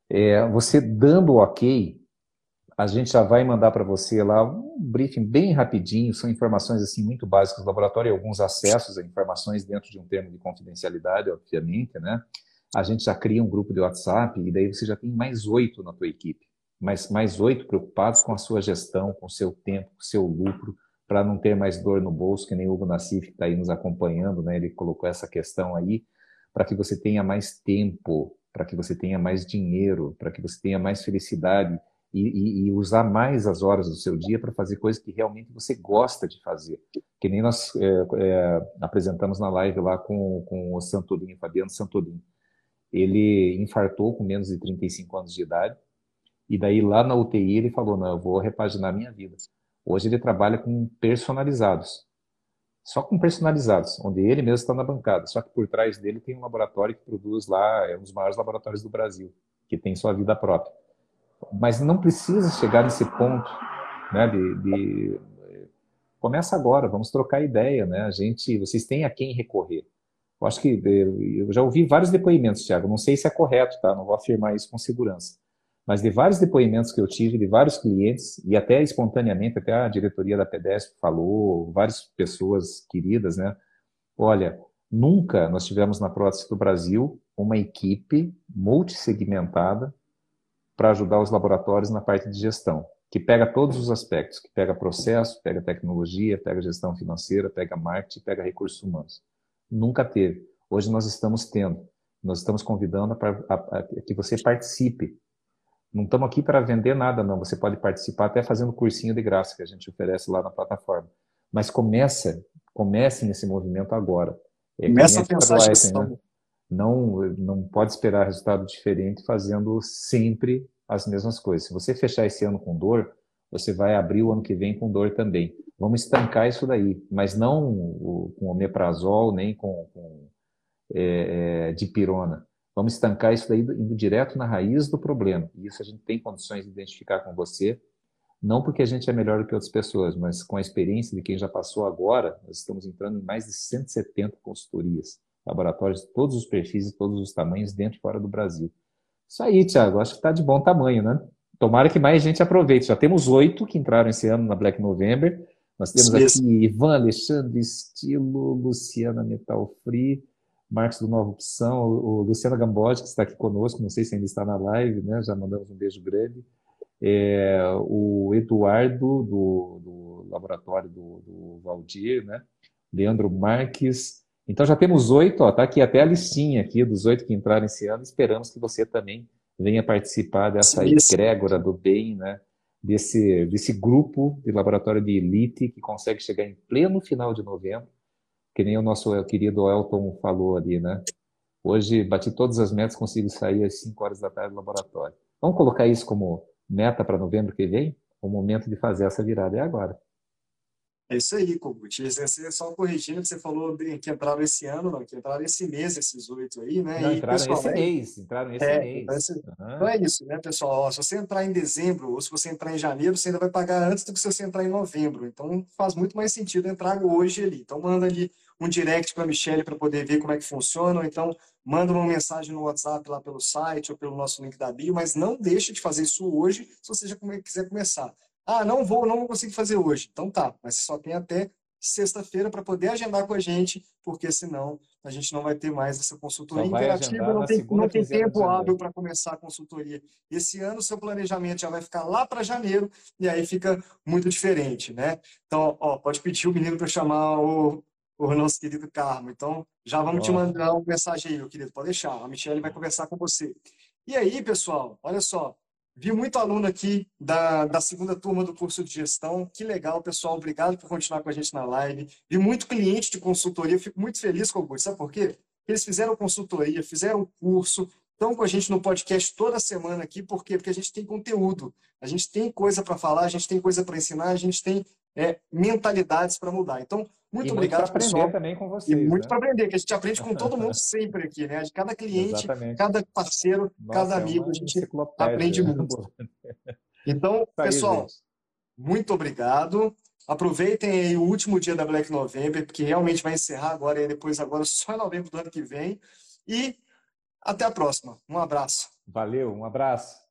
É, você dando o ok, a gente já vai mandar para você lá um briefing bem rapidinho, são informações assim muito básicas do laboratório e alguns acessos a informações dentro de um termo de confidencialidade, obviamente, né? A gente já cria um grupo de WhatsApp e daí você já tem mais oito na tua equipe, mais mais oito preocupados com a sua gestão, com o seu tempo, com o seu lucro, para não ter mais dor no bolso, que nem o Hugo Nassif está aí nos acompanhando, né? Ele colocou essa questão aí, para que você tenha mais tempo, para que você tenha mais dinheiro, para que você tenha mais felicidade e, e, usar mais as horas do seu dia para fazer coisas que realmente você gosta de fazer. Que nem nós é, é, apresentamos na live lá com, com o Santolin, Fabiano Santolin. Ele infartou com menos de 35 anos de idade, e daí lá na UTI ele falou, não, eu vou repaginar minha vida. Hoje ele trabalha com personalizados. Só com personalizados, onde ele mesmo está na bancada. Só que por trás dele tem um laboratório que produz lá, é um dos maiores laboratórios do Brasil, que tem sua vida própria. Mas não precisa chegar nesse ponto, né, de, de começa agora, vamos trocar ideia, né? A gente, vocês têm a quem recorrer. Eu acho que eu já ouvi vários depoimentos, Thiago. Não sei se é correto, tá? Não vou afirmar isso com segurança mas de vários depoimentos que eu tive, de vários clientes, e até espontaneamente, até a diretoria da PEDESP falou, várias pessoas queridas, né? Olha, nunca nós tivemos na prótese do Brasil uma equipe multissegmentada para ajudar os laboratórios na parte de gestão, que pega todos os aspectos, que pega processo, pega tecnologia, pega gestão financeira, pega marketing, pega recursos humanos. Nunca teve. Hoje nós estamos tendo. Nós estamos convidando para que você participe não estamos aqui para vender nada, não. Você pode participar até fazendo cursinho de graça que a gente oferece lá na plataforma. Mas começa, comece nesse movimento agora. É, começa a pensar a gestão. Né? Não, não pode esperar resultado diferente fazendo sempre as mesmas coisas. Se você fechar esse ano com dor, você vai abrir o ano que vem com dor também. Vamos estancar isso daí, mas não com omeprazol, nem com, com é, é, dipirona. Vamos estancar isso daí indo direto na raiz do problema. E isso a gente tem condições de identificar com você, não porque a gente é melhor do que outras pessoas, mas com a experiência de quem já passou agora, nós estamos entrando em mais de 170 consultorias, laboratórios de todos os perfis e todos os tamanhos, dentro e fora do Brasil. Isso aí, Thiago, acho que está de bom tamanho, né? Tomara que mais gente aproveite. Já temos oito que entraram esse ano na Black November. Nós temos aqui Ivan Alexandre Estilo, Luciana Metal Free, Marcos do Nova Opção, o Luciano Gambotti, que está aqui conosco, não sei se ainda está na live, né? já mandamos um beijo grande. É, o Eduardo, do, do laboratório do, do, Valdir, né? Leandro Marques. Então já temos oito, está aqui até a listinha aqui dos oito que entraram esse ano. Esperamos que você também venha participar dessa egrégora do bem, né? Desse, desse grupo de laboratório de elite que consegue chegar em pleno final de novembro que nem o nosso querido Elton falou ali, né? Hoje bati todas as metas, consigo sair às 5 horas da tarde do laboratório. Vamos colocar isso como meta para novembro que vem? O momento de fazer essa virada é agora. É isso aí, Kogut. Você só corrigindo que você falou que entraram esse ano, não, que entraram esse mês, esses oito aí, né? Não, e, entraram pessoal, esse é, mês, entraram esse é, mês. Esse, uhum. Então é isso, né, pessoal? Ó, se você entrar em dezembro ou se você entrar em janeiro, você ainda vai pagar antes do que se você entrar em novembro. Então faz muito mais sentido entrar hoje ali. Então manda ali um direct para a Michelle para poder ver como é que funciona, ou então manda uma mensagem no WhatsApp lá pelo site ou pelo nosso link da bio, mas não deixe de fazer isso hoje se você já quiser começar. Ah, não vou, não vou conseguir fazer hoje. Então tá, mas só tem até sexta-feira para poder agendar com a gente, porque senão a gente não vai ter mais essa consultoria interativa, não tem, não tem tempo hábil para começar a consultoria. Esse ano seu planejamento já vai ficar lá para janeiro e aí fica muito diferente, né? Então, ó, pode pedir o menino para chamar o, o nosso querido Carmo. Então, já vamos te mandar uma mensagem aí, meu querido, pode deixar. A Michelle vai conversar com você. E aí, pessoal, olha só, Vi muito aluno aqui da, da segunda turma do curso de gestão. Que legal, pessoal. Obrigado por continuar com a gente na live. Vi muito cliente de consultoria. Fico muito feliz com o Sabe por quê? Eles fizeram consultoria, fizeram curso, estão com a gente no podcast toda semana aqui. Por quê? Porque a gente tem conteúdo, a gente tem coisa para falar, a gente tem coisa para ensinar, a gente tem é, mentalidades para mudar. Então, muito e obrigado, muito pessoal. aprender também com vocês. E muito né? para aprender, que a gente aprende com todo mundo sempre aqui, né? Cada cliente, Exatamente. cada parceiro, Nossa, cada é amigo, uma a gente aprende né? muito. Então, aí, pessoal, gente. muito obrigado. Aproveitem aí o último dia da Black November, porque realmente vai encerrar agora e depois agora só em novembro do ano que vem. E até a próxima. Um abraço. Valeu, um abraço.